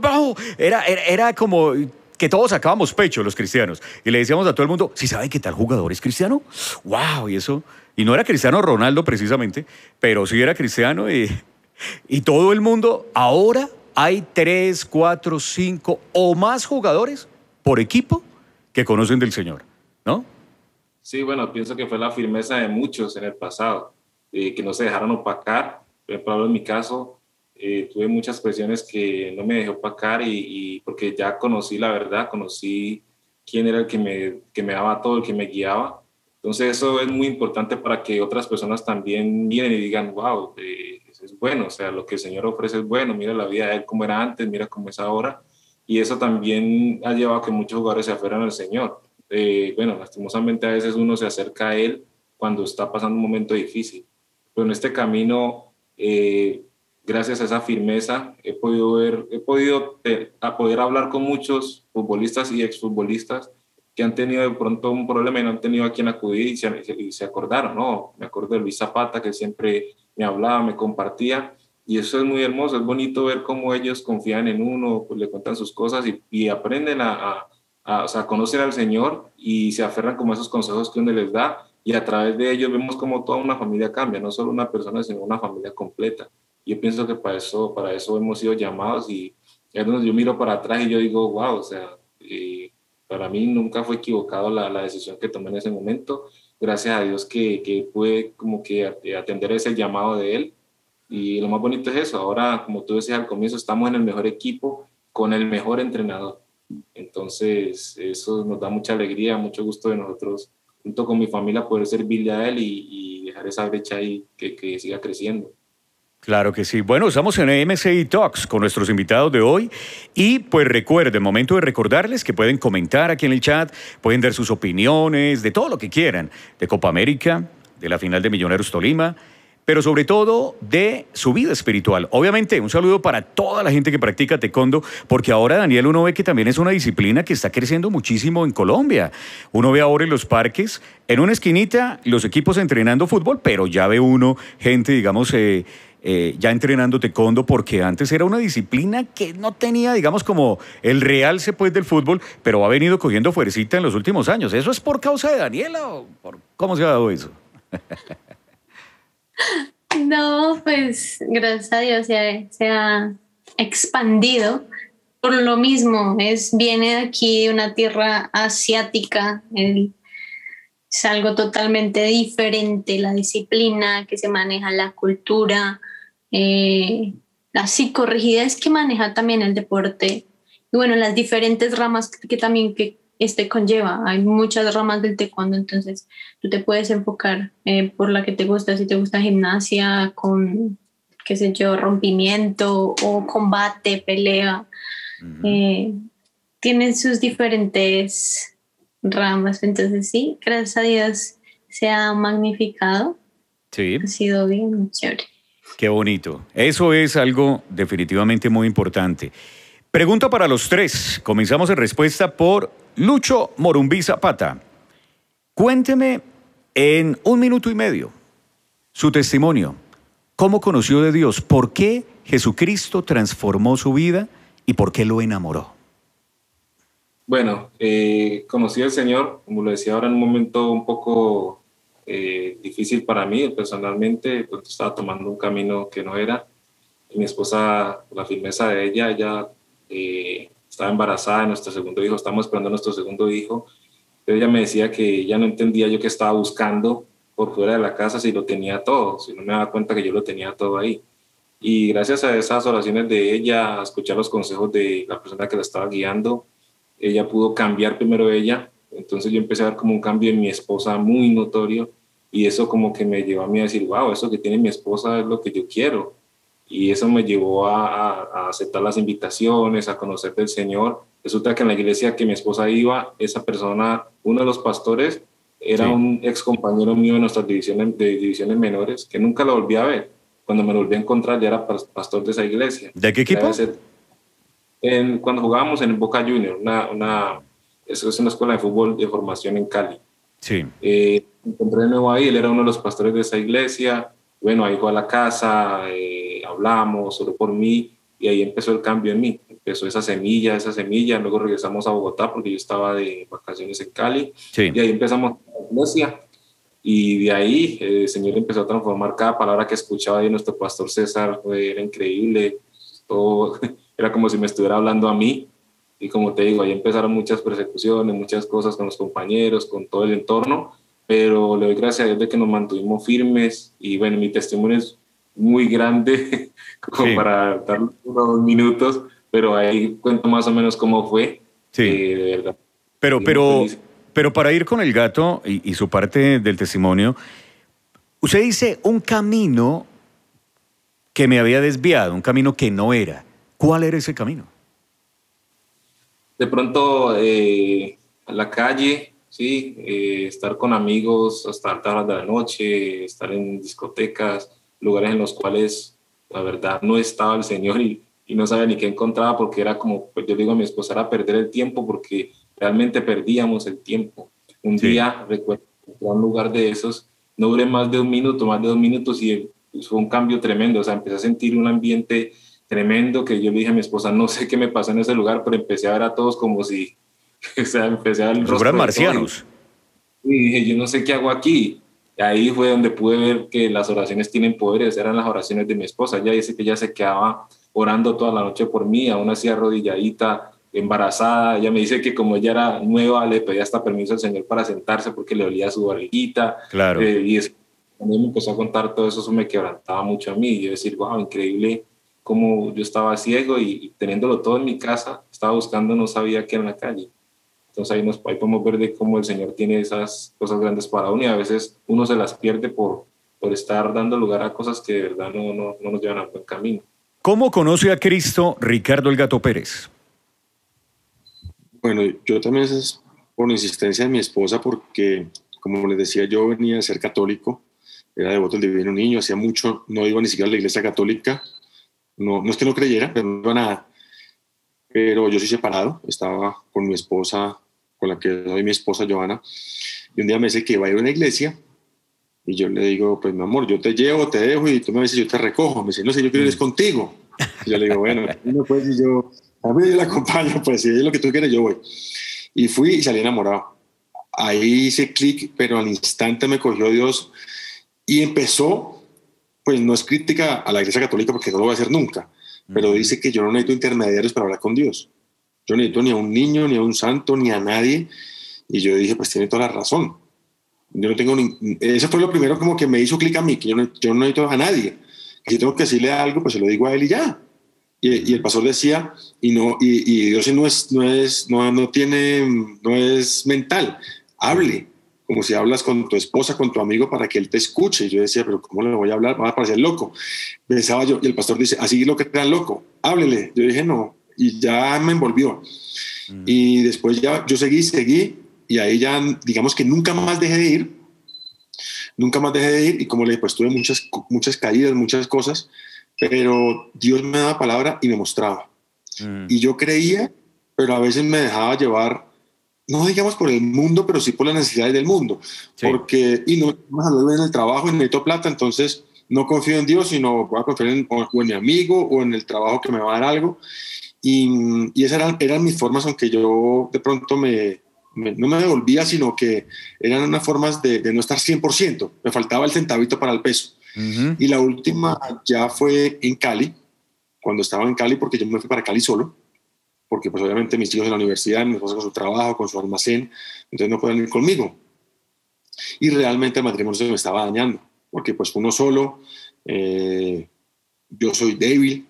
Era, era, era como que todos sacábamos pecho los cristianos y le decíamos a todo el mundo, ¿sí sabe que tal jugador es cristiano? ¡Wow! Y eso, y no era cristiano Ronaldo precisamente, pero sí era cristiano y, y todo el mundo, ahora hay tres, cuatro, cinco o más jugadores por equipo que conocen del Señor, ¿no? Sí, bueno, pienso que fue la firmeza de muchos en el pasado, eh, que no se dejaron opacar. Por en mi caso, eh, tuve muchas presiones que no me dejó opacar y, y, porque ya conocí la verdad, conocí quién era el que me, que me daba todo, el que me guiaba. Entonces eso es muy importante para que otras personas también miren y digan, wow, eh, es bueno, o sea, lo que el Señor ofrece es bueno, mira la vida de Él como era antes, mira cómo es ahora. Y eso también ha llevado a que muchos jugadores se aferran al Señor. Eh, bueno, lastimosamente a veces uno se acerca a Él cuando está pasando un momento difícil. Pero en este camino eh, gracias a esa firmeza he podido ver, he podido eh, a poder hablar con muchos futbolistas y exfutbolistas que han tenido de pronto un problema y no han tenido a quien acudir y se, y se acordaron, ¿no? Me acuerdo de Luis Zapata que siempre me hablaba, me compartía y eso es muy hermoso, es bonito ver cómo ellos confían en uno, pues le cuentan sus cosas y, y aprenden a, a, a, o sea, conocer al Señor y se aferran como a esos consejos que uno les da y a través de ellos vemos como toda una familia cambia, no solo una persona, sino una familia completa. Yo pienso que para eso, para eso hemos sido llamados y es donde yo miro para atrás y yo digo, wow, o sea, para mí nunca fue equivocado la, la, decisión que tomé en ese momento gracias a Dios que, que pude como que atender ese llamado de él. Y lo más bonito es eso, ahora como tú decías al comienzo, estamos en el mejor equipo con el mejor entrenador. Entonces, eso nos da mucha alegría, mucho gusto de nosotros, junto con mi familia, poder servirle a él y, dejar esa brecha ahí que, que siga creciendo. Claro que sí. Bueno, estamos en MCI Talks con nuestros invitados de hoy y pues recuerden, momento de recordarles que pueden comentar aquí en el chat, pueden dar sus opiniones de todo lo que quieran, de Copa América, de la final de Millonarios Tolima, pero sobre todo de su vida espiritual. Obviamente, un saludo para toda la gente que practica taekwondo, porque ahora Daniel uno ve que también es una disciplina que está creciendo muchísimo en Colombia. Uno ve ahora en los parques, en una esquinita, los equipos entrenando fútbol, pero ya ve uno gente, digamos, eh, eh, ya entrenando taekwondo, porque antes era una disciplina que no tenía, digamos, como el realce pues del fútbol, pero ha venido cogiendo fuercita en los últimos años. ¿Eso es por causa de Daniela o cómo se ha dado eso? No, pues gracias a Dios se ha, expandido. Por lo mismo, es, viene de aquí de una tierra asiática, es algo totalmente diferente, la disciplina que se maneja, la cultura, eh, la psicorrigidez que maneja también el deporte y bueno, las diferentes ramas que, también que este conlleva. Hay muchas ramas del taekwondo, entonces tú te puedes enfocar eh, por la que te gusta, si te gusta gimnasia, con, qué sé yo, rompimiento o combate, pelea. Eh, tienen sus diferentes ramas, entonces sí, gracias a Dios se ha magnificado. Sí. Ha sido bien chévere. Qué bonito. Eso es algo definitivamente muy importante. Pregunta para los tres. Comenzamos en respuesta por Lucho Morumbí Zapata. Cuénteme en un minuto y medio su testimonio. ¿Cómo conoció de Dios? ¿Por qué Jesucristo transformó su vida y por qué lo enamoró? Bueno, eh, conocí al Señor, como lo decía ahora, en un momento un poco eh, difícil para mí personalmente, pues estaba tomando un camino que no era. mi esposa, la firmeza de ella, ella eh, estaba embarazada de nuestro segundo hijo, estamos esperando a nuestro segundo hijo. Pero ella me decía que ya no entendía yo qué estaba buscando por fuera de la casa si lo tenía todo, si no me daba cuenta que yo lo tenía todo ahí. Y gracias a esas oraciones de ella, a escuchar los consejos de la persona que la estaba guiando, ella pudo cambiar primero ella. Entonces yo empecé a ver como un cambio en mi esposa muy notorio y eso como que me llevó a mí a decir, wow, eso que tiene mi esposa es lo que yo quiero. Y eso me llevó a, aceptar las invitaciones, a conocer del Señor. Resulta que en la iglesia que mi esposa iba, esa persona, uno de los pastores, era un ex compañero mío de nuestras divisiones, de divisiones menores, que nunca lo volví a ver. Cuando me lo volví a encontrar ya era pastor de esa iglesia. ¿De qué equipo? En, cuando jugábamos en Boca Junior, una, una, eso es una escuela de fútbol de formación en Cali. Sí. Eh, encontré de nuevo ahí, él era uno de los pastores de esa iglesia. Bueno, ahí fue a la casa, eh, hablamos, solo por mí, y ahí empezó el cambio en mí. Empezó esa semilla, esa semilla. Luego regresamos a Bogotá porque yo estaba de vacaciones en Cali. Sí. Y ahí empezamos la iglesia. Y de ahí el Señor empezó a transformar cada palabra que escuchaba de nuestro pastor César. Era increíble. Todo, era como si me estuviera hablando a mí. Y como te digo, ahí empezaron muchas persecuciones, muchas cosas con los compañeros, con todo el entorno pero le doy gracias a Dios de que nos mantuvimos firmes y bueno, mi testimonio es muy grande como para dar unos minutos, pero ahí cuento más o menos cómo fue. Sí. Eh, de verdad. Pero, pero, pero para ir con el gato y, y su parte del testimonio, usted dice un camino que me había desviado, un camino que no era. ¿Cuál era ese camino? De pronto, eh, a la calle, ¿sí? Eh, estar con amigos hasta altas horas de la noche, estar en discotecas, lugares en los cuales la verdad no estaba el Señor y, y no sabía ni qué encontraba porque era como, pues yo digo a mi esposa, era perder el tiempo porque realmente perdíamos el tiempo. Un día, recuerdo, un lugar de esos, no duré más de un minuto, más de dos minutos y fue un cambio tremendo, o sea, empecé a sentir un ambiente tremendo que yo le dije a mi esposa, no sé qué me pasó en ese lugar, pero empecé a ver a todos como si o sea, empecé a ver marcianos. Y dije, yo no sé qué hago aquí. Y ahí fue donde pude ver que las oraciones tienen poderes, eran las oraciones de mi esposa. Ella dice que ella se quedaba orando toda la noche por mí, aún así arrodilladita, embarazada. Ella me dice que como ella era nueva, le pedía hasta permiso al Señor para sentarse porque le dolía su barriguita. Claro. Eh, y es, cuando me empezó a contar todo eso, eso me quebrantaba mucho a mí. Y yo decir, wow, increíble cómo yo estaba ciego y, teniéndolo todo en mi casa, estaba buscando, no sabía qué era en la calle. Entonces ahí, nos, ahí podemos ver de cómo el Señor tiene esas cosas grandes para uno y a veces uno se las pierde por, por estar dando lugar a cosas que de verdad no, no, no nos llevan al buen camino. ¿Cómo conoce a Cristo Ricardo El Gato Pérez? Bueno, yo también es por insistencia de mi esposa, porque, como les decía, yo venía de ser católico, era devoto del Divino Niño, hacía mucho, no iba ni siquiera a la iglesia católica, no, no es que no creyera, pero no iba a nada. Pero yo soy separado, estaba con mi esposa, con la que soy mi esposa Joana, y un día me dice que va a ir a una iglesia, y yo le digo, pues mi amor, yo te llevo, te dejo, y tú me dices, yo te recojo. Me dice, no sé, yo quiero ir contigo. Y yo le digo, bueno, no puedes, y yo, a mí yo la acompaño, pues si es lo que tú quieres, yo voy. Y fui y salí enamorado. Ahí hice clic, pero al instante me cogió Dios y empezó, pues no es crítica a la Iglesia Católica porque no lo va a hacer nunca, pero dice que yo no necesito intermediarios para hablar con Dios. Yo no necesito ni a un niño, ni a un santo, ni a nadie. Y yo dije, pues tiene toda la razón. Yo no tengo ni... Eso fue lo primero como que me hizo clic a mí, que yo no, yo no necesito a nadie. si tengo que decirle algo, pues se lo digo a él y ya. Y, el pastor decía, y, no, y, Dios no es, no, es, no, no, tiene, no es mental, hable, como si hablas con tu esposa, con tu amigo, para que él te escuche. Y yo decía, pero ¿cómo le voy a hablar? Va a parecer loco. Pensaba yo, y el pastor dice, así es lo que te loco, háblele. Yo dije, no, y ya me envolvió. Mm. Y después ya yo seguí, seguí, y ahí ya, digamos que nunca más dejé de ir, nunca más dejé de ir, y como le dije, pues tuve muchas, muchas caídas, muchas cosas, pero Dios me daba palabra y me mostraba. Mm. Y yo creía, pero a veces me dejaba llevar, no digamos por el mundo, pero sí por las necesidades del mundo. Porque, y no me en el trabajo y necesito plata, entonces no confío en Dios, sino voy a confiar en, en mi amigo o en el trabajo que me va a dar algo. Y, y esas eran, eran mis formas, aunque yo de pronto me, no me devolvía, sino que eran unas formas de, de no estar 100%. Me faltaba el centavito para el peso. Y la última ya fue en Cali, cuando estaba en Cali, porque yo me fui para Cali solo, porque pues obviamente mis hijos en la universidad, mi esposa con su trabajo, con su almacén, entonces no pueden ir conmigo. Y realmente el matrimonio se me estaba dañando, porque pues uno solo, eh, yo soy débil,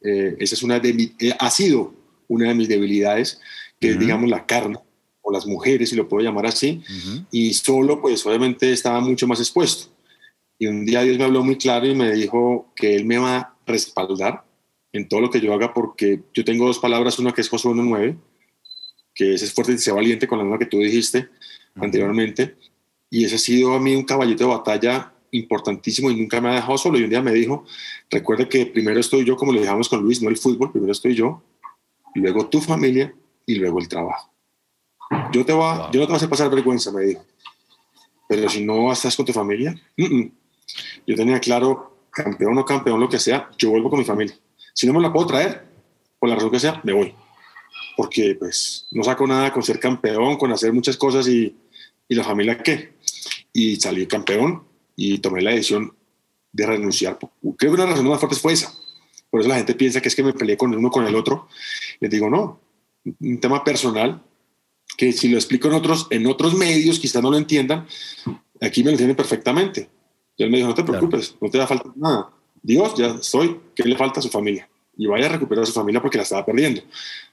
eh, esa es una de eh, ha sido una de mis debilidades, que es digamos la carne, o las mujeres, si lo puedo llamar así, y solo pues obviamente estaba mucho más expuesto. Y un día Dios me habló muy claro y me dijo que Él me va a respaldar en todo lo que yo haga porque yo tengo dos palabras, una que es Josué 1.9, que es fuerte y sea valiente con la misma que tú dijiste anteriormente. Y ese ha sido a mí un caballito de batalla importantísimo y nunca me ha dejado solo. Y un día me dijo, recuerda que primero estoy yo, como lo dejamos con Luis, no el fútbol, primero estoy yo, y luego tu familia y luego el trabajo. Yo, te va, yo no te voy a hacer pasar vergüenza, me dijo. Pero si no estás con tu familia, yo tenía claro, campeón o campeón, lo que sea, yo vuelvo con mi familia. Si no me la puedo traer, por la razón que sea, me voy. Porque pues no saco nada con ser campeón, con hacer muchas cosas y, y la familia qué. Y salí campeón y tomé la decisión de renunciar. Creo que una razón más fuerte fue esa. Por eso la gente piensa que es que me peleé con uno con el otro. Les digo, no, un tema personal que si lo explico en otros, en otros medios quizás no lo entiendan, aquí me lo entienden perfectamente. Y él me dijo, no te preocupes, no te da falta nada. Dios, ya estoy, ¿qué le falta a su familia? Y vaya a recuperar a su familia porque la estaba perdiendo.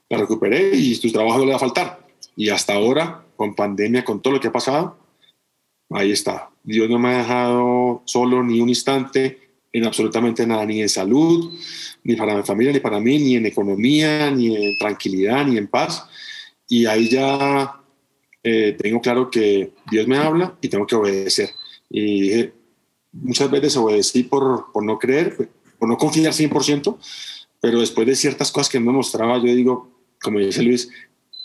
La recuperé y tu trabajo no le va a faltar. Y hasta ahora, con pandemia, con todo lo que ha pasado, ahí está. Dios no me ha dejado solo ni un instante en absolutamente nada, ni en salud, ni para mi familia, ni para mí, ni en economía, ni en tranquilidad, ni en paz. Y ahí ya eh, tengo claro que Dios me habla y tengo que obedecer. Y dije, muchas veces obedecí por, por no creer, por no confiar 100%, pero después de ciertas cosas que me mostraba, yo digo, como dice Luis,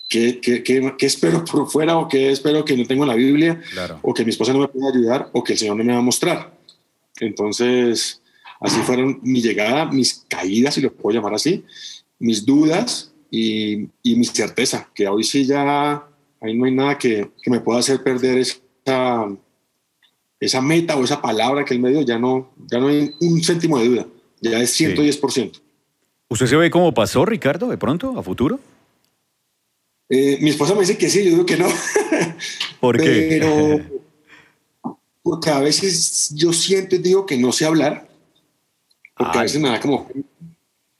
¿qué, qué, qué, qué espero por fuera o qué espero que no tengo en la Biblia o que mi esposa no me pueda ayudar o que el Señor no me va a mostrar? Entonces, así fueron mi llegada, mis caídas, si lo puedo llamar así, mis dudas y, y mi certeza, que hoy sí ya, ahí no hay nada que, que me pueda hacer perder esa esa meta o esa palabra que él me dio, ya no, ya no hay un céntimo de duda, ya es 110%. ¿Usted se ve cómo pasó, Ricardo, de pronto, a futuro? Eh, mi esposa me dice que sí, yo digo que no. ¿Por qué? Pero porque a veces yo siento y digo que no sé hablar, porque a veces me da como,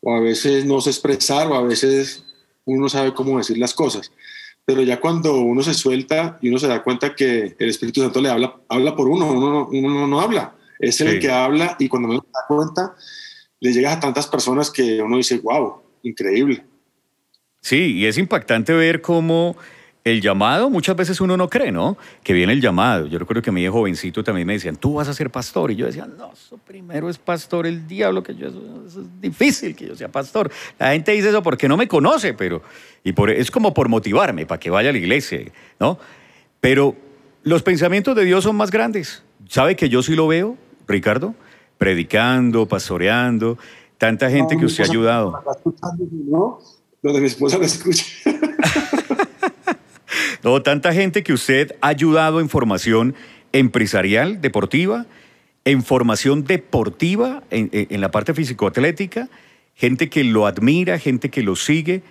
o a veces no sé expresar, o a veces uno no sabe cómo decir las cosas. Pero ya cuando uno se suelta y uno se da cuenta que el Espíritu Santo le habla, habla por uno, uno, uno no habla, es el que habla y cuando me da cuenta le llega a tantas personas que uno dice, wow, increíble. Sí, y es impactante ver cómo el llamado, muchas veces uno no cree, ¿no? Que viene el llamado. Yo recuerdo que mi jovencito también me decían, tú vas a ser pastor. Y yo decía, no, eso primero es pastor el diablo, que yo, eso, es difícil que yo sea pastor. La gente dice eso porque no me conoce, pero y por, es como por motivarme, para que vaya a la iglesia, ¿no? Pero los pensamientos de Dios son más grandes. ¿Sabe que yo sí lo veo, Ricardo? Predicando, pastoreando, tanta gente que usted ha ayudado. ¿no? Lo de mi esposa lo escucha. no, tanta gente que usted ha ayudado en formación empresarial, deportiva, en formación deportiva, en, en la parte físico-atlética, gente que lo admira, gente que lo sigue.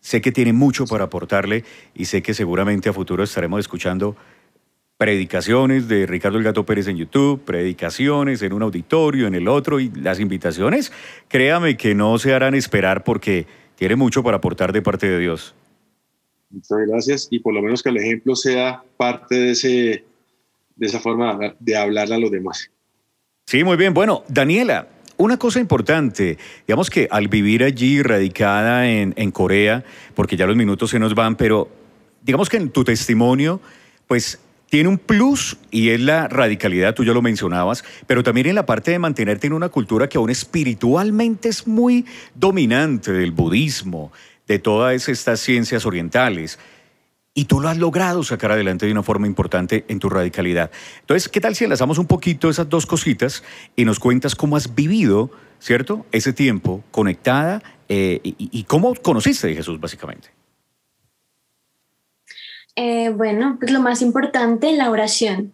Sé que tiene mucho para aportarle y sé que seguramente a futuro estaremos escuchando predicaciones de Ricardo El Gato Pérez en YouTube, predicaciones en un auditorio, en el otro, y las invitaciones, créame que no se harán esperar porque tiene mucho para aportar de parte de Dios. Muchas gracias y por lo menos que el ejemplo sea parte de, ese, de esa forma de hablarle a los demás. Sí, muy bien. Bueno, Daniela, una cosa importante, digamos que al vivir allí radicada en, en Corea, porque ya los minutos se nos van, pero digamos que en tu testimonio, pues tiene un plus y es la radicalidad, tú ya lo mencionabas, pero también en la parte de mantenerte en una cultura que aún espiritualmente es muy dominante del budismo, de todas estas ciencias orientales. Y tú lo has logrado sacar adelante de una forma importante en tu radicalidad. Entonces, ¿qué tal si enlazamos un poquito esas dos cositas y nos cuentas cómo has vivido, ¿cierto? Ese tiempo conectada eh, y, cómo conociste de Jesús, básicamente. Eh, bueno, pues lo más importante, la oración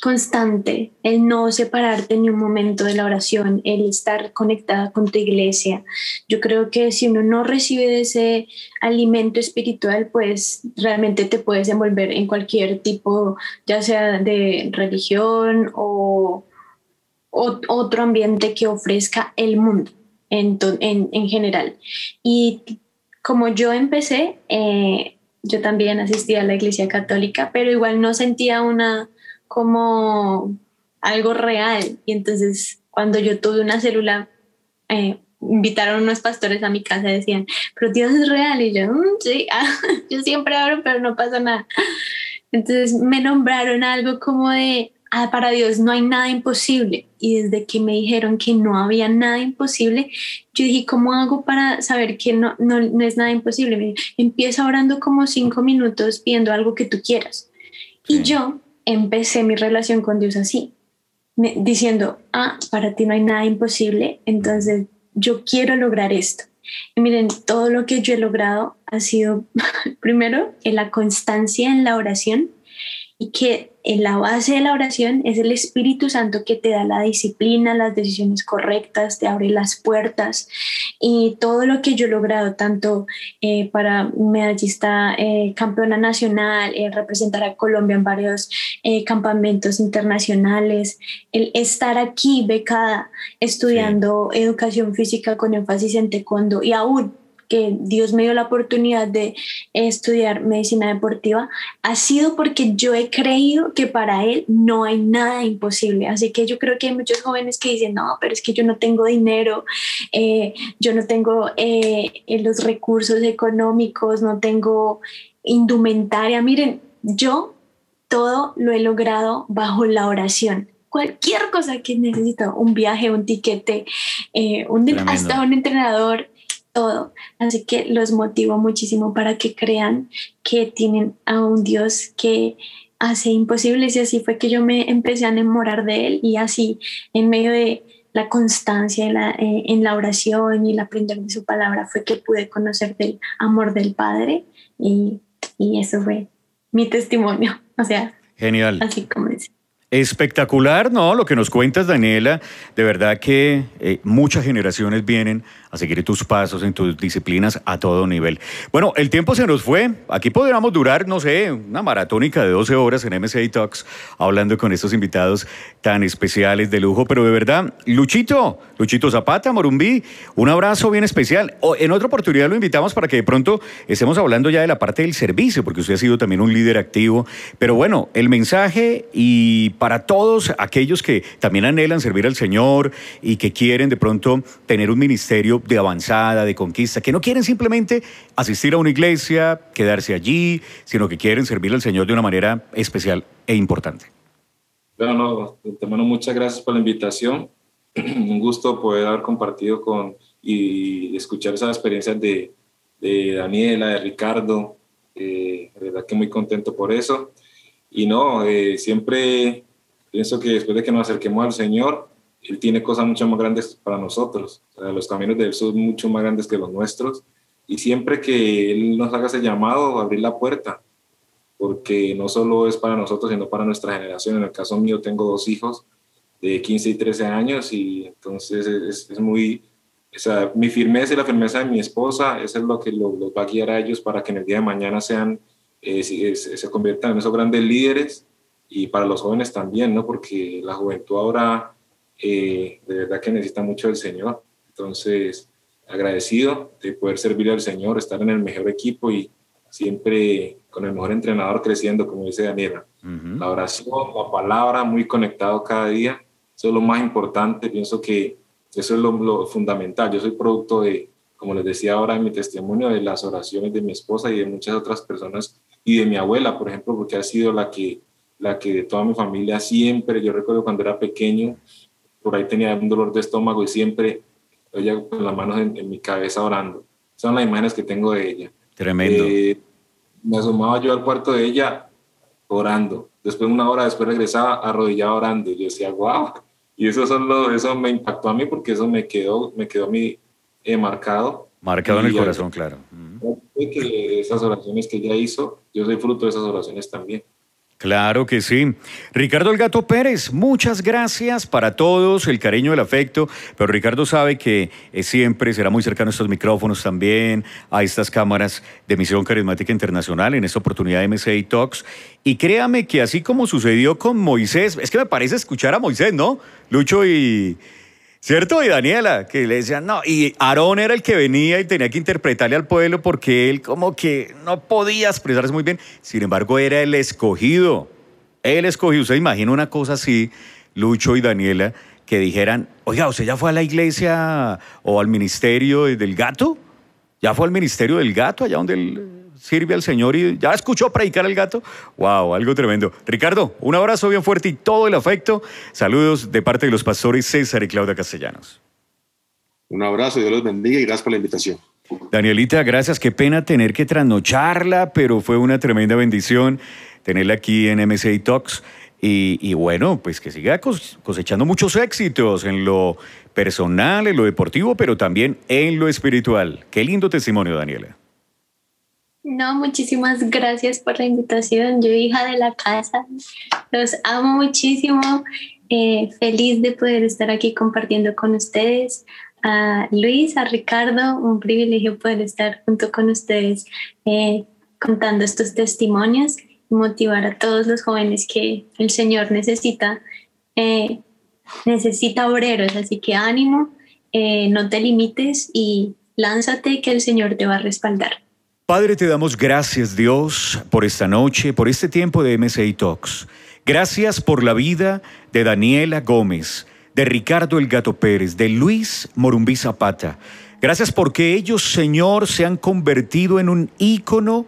constante, el no separarte ni un momento de la oración, el estar conectada con tu iglesia. Yo creo que si uno no recibe ese alimento espiritual, pues realmente te puedes envolver en cualquier tipo, ya sea de religión o, otro ambiente que ofrezca el mundo en, en, general. Y como yo empecé, eh, yo también asistía a la iglesia católica, pero igual no sentía una como algo real. Y entonces cuando yo tuve una célula, eh, invitaron unos pastores a mi casa y decían, pero Dios es real. Y yo, mm, sí, ah, yo siempre abro, pero no pasa nada. Entonces me nombraron algo como de, ah, para Dios no hay nada imposible. Y desde que me dijeron que no había nada imposible, yo dije, ¿cómo hago para saber que no, no, es nada imposible? Me empieza orando como cinco minutos pidiendo algo que tú quieras. Y yo empecé mi relación con Dios así, diciendo, ah, para ti no hay nada imposible, entonces yo quiero lograr esto. Y miren, todo lo que yo he logrado ha sido, primero, en la constancia en la oración y que en la base de la oración es el Espíritu Santo que te da la disciplina, las decisiones correctas, te abre las puertas. Y todo lo que yo he logrado, tanto eh, para medallista eh, campeona nacional, eh, representar a Colombia en varios campamentos internacionales, el estar aquí becada estudiando educación física con énfasis en taekwondo y aún que Dios me dio la oportunidad de estudiar medicina deportiva, ha sido porque yo he creído que para Él no hay nada imposible. Así que yo creo que hay muchos jóvenes que dicen, no, pero es que yo no tengo dinero, eh, yo no tengo eh, los recursos económicos, no tengo indumentaria. Miren, yo todo lo he logrado bajo la oración cualquier cosa que necesito, un viaje, un tiquete, eh, un, hasta un entrenador, todo. Así que los motivo muchísimo para que crean que tienen a un Dios que hace imposibles y así fue que yo me empecé a enamorar de Él y así en medio de la constancia en la, eh, en la oración y el aprender de su palabra fue que pude conocer del amor del Padre y, y eso fue mi testimonio. O sea, genial. Así como es. Espectacular, ¿no? Lo que nos cuentas, Daniela, de verdad que eh, muchas generaciones vienen a seguir tus pasos en tus disciplinas a todo nivel. Bueno, el tiempo se nos fue. Aquí podríamos durar, no sé, una maratónica de 12 horas en MCA Talks hablando con estos invitados tan especiales de lujo, pero de verdad, Luchito, Luchito Zapata, Morumbí, un abrazo bien especial. en otra oportunidad lo invitamos para que de pronto estemos hablando ya de la parte del servicio, porque usted ha sido también un líder activo. Pero bueno, el mensaje y para todos aquellos que también anhelan servir al Señor y que quieren de pronto tener un ministerio de avanzada, de conquista, que no quieren simplemente asistir a una iglesia, quedarse allí, sino que quieren servir al Señor de una manera especial e importante. Bueno, no, muchas gracias por la invitación. Un gusto poder haber compartido con y escuchar esas experiencias de, de Daniela, de Ricardo. Eh, de verdad que muy contento por eso. Y no, eh, siempre pienso que después de que nos acerquemos al Señor, Él tiene cosas mucho más grandes para nosotros. los caminos del sur mucho más grandes que los nuestros. Y siempre que Él nos haga ese llamado, abrir la puerta, porque no solo es para nosotros, sino para nuestra generación. En el caso mío tengo dos hijos de 15 y 13 años y entonces es, es muy, o sea, mi firmeza y la firmeza de mi esposa, eso es lo que los, va a guiar a ellos para que en el día de mañana sean, eh, se conviertan en esos grandes líderes y para los jóvenes también, ¿no? Porque la juventud ahora eh, de verdad que necesita mucho del Señor. Entonces, agradecido de poder servir al Señor, estar en el mejor equipo y siempre con el mejor entrenador creciendo, como dice Daniela. La oración, la palabra, muy conectado cada día, eso es lo más importante. Pienso que eso es lo, lo fundamental. Yo soy producto de, como les decía ahora en mi testimonio, de las oraciones de mi esposa y de muchas otras personas y de mi abuela, por ejemplo, porque ha sido la que la que de toda mi familia siempre, yo recuerdo cuando era pequeño, por ahí tenía un dolor de estómago y siempre ella con las manos en, mi cabeza orando. Son las imágenes que tengo de ella. Tremendo. Eh, me asomaba yo al cuarto de ella orando. Después, una hora después, regresaba arrodillado orando. Y yo decía, wow. Y eso, son lo, eso me impactó a mí porque eso me quedó, me quedó a mí eh, marcado. Marcado en el corazón, claro. Que esas oraciones que ella hizo, yo soy fruto de esas oraciones también. Claro que sí. Ricardo El Gato Pérez, muchas gracias para todos, el cariño, el afecto, pero Ricardo sabe que eh, siempre será muy cercano a estos micrófonos también, a estas cámaras de Misión Carismática Internacional, en esta oportunidad de MCI Talks. Y créame que así como sucedió con Moisés, es que me parece escuchar a Moisés, ¿no? Lucho y, ¿Cierto? Y Daniela, que le decían, no, y Aarón era el que venía y tenía que interpretarle al pueblo porque él como que no podía expresarse muy bien. Sin embargo, era el escogido. El escogido. ¿Usted imagina una cosa así, Lucho y Daniela, que dijeran, oiga, ¿usted ya fue a la iglesia o al ministerio del gato? ¿Ya fue al ministerio del gato, allá donde él sirve al Señor y ya escuchó predicar al gato. ¡Wow! Algo tremendo. Ricardo, un abrazo bien fuerte y todo el afecto. Saludos de parte de los pastores César y Claudia Castellanos. Un abrazo, Dios los bendiga y gracias por la invitación. Danielita, gracias. Qué pena tener que trasnocharla, pero fue una tremenda bendición tenerla aquí en MCI Talks. Y, y, bueno, pues que siga cosechando muchos éxitos en lo personal, en lo deportivo, pero también en lo espiritual. Qué lindo testimonio, Daniela. No, muchísimas gracias por la invitación. Yo, hija de la casa, los amo muchísimo. Eh, feliz de poder estar aquí compartiendo con ustedes. A Luis, a Ricardo, un privilegio poder estar junto con ustedes eh, contando estos testimonios y motivar a todos los jóvenes que el Señor necesita, eh, necesita obreros. Así que ánimo, no te limites y lánzate que el Señor te va a respaldar. Padre, te damos gracias, Dios, por esta noche, por este tiempo de MCI Talks. Gracias por la vida de Daniela Gómez, de Ricardo El Gato Pérez, de Luis Morumbí Zapata. Gracias porque ellos, Señor, se han convertido en un ícono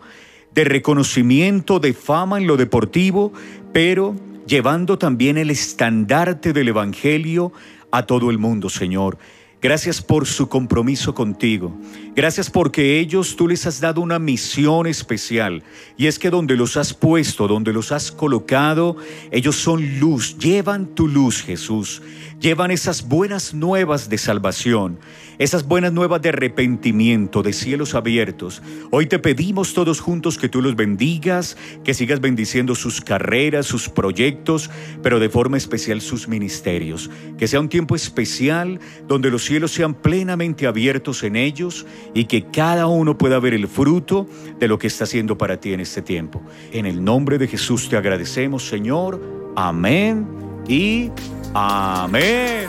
de reconocimiento, de fama en lo deportivo, pero llevando también el estandarte del Evangelio a todo el mundo, Señor. Gracias por su compromiso contigo. Gracias porque ellos tú les has dado una misión especial. Y es que donde los has puesto, donde los has colocado, ellos son luz, llevan tu luz, Jesús. Llevan esas buenas nuevas de salvación esas buenas nuevas de arrepentimiento, de cielos abiertos. Hoy te pedimos todos juntos que tú los bendigas, que sigas bendiciendo sus carreras, sus proyectos, pero de forma especial sus ministerios. Que sea un tiempo especial donde los cielos sean plenamente abiertos en ellos y que cada uno pueda ver el fruto de lo que está haciendo para ti en este tiempo. En el nombre de Jesús te agradecemos, Señor. Amén y amén.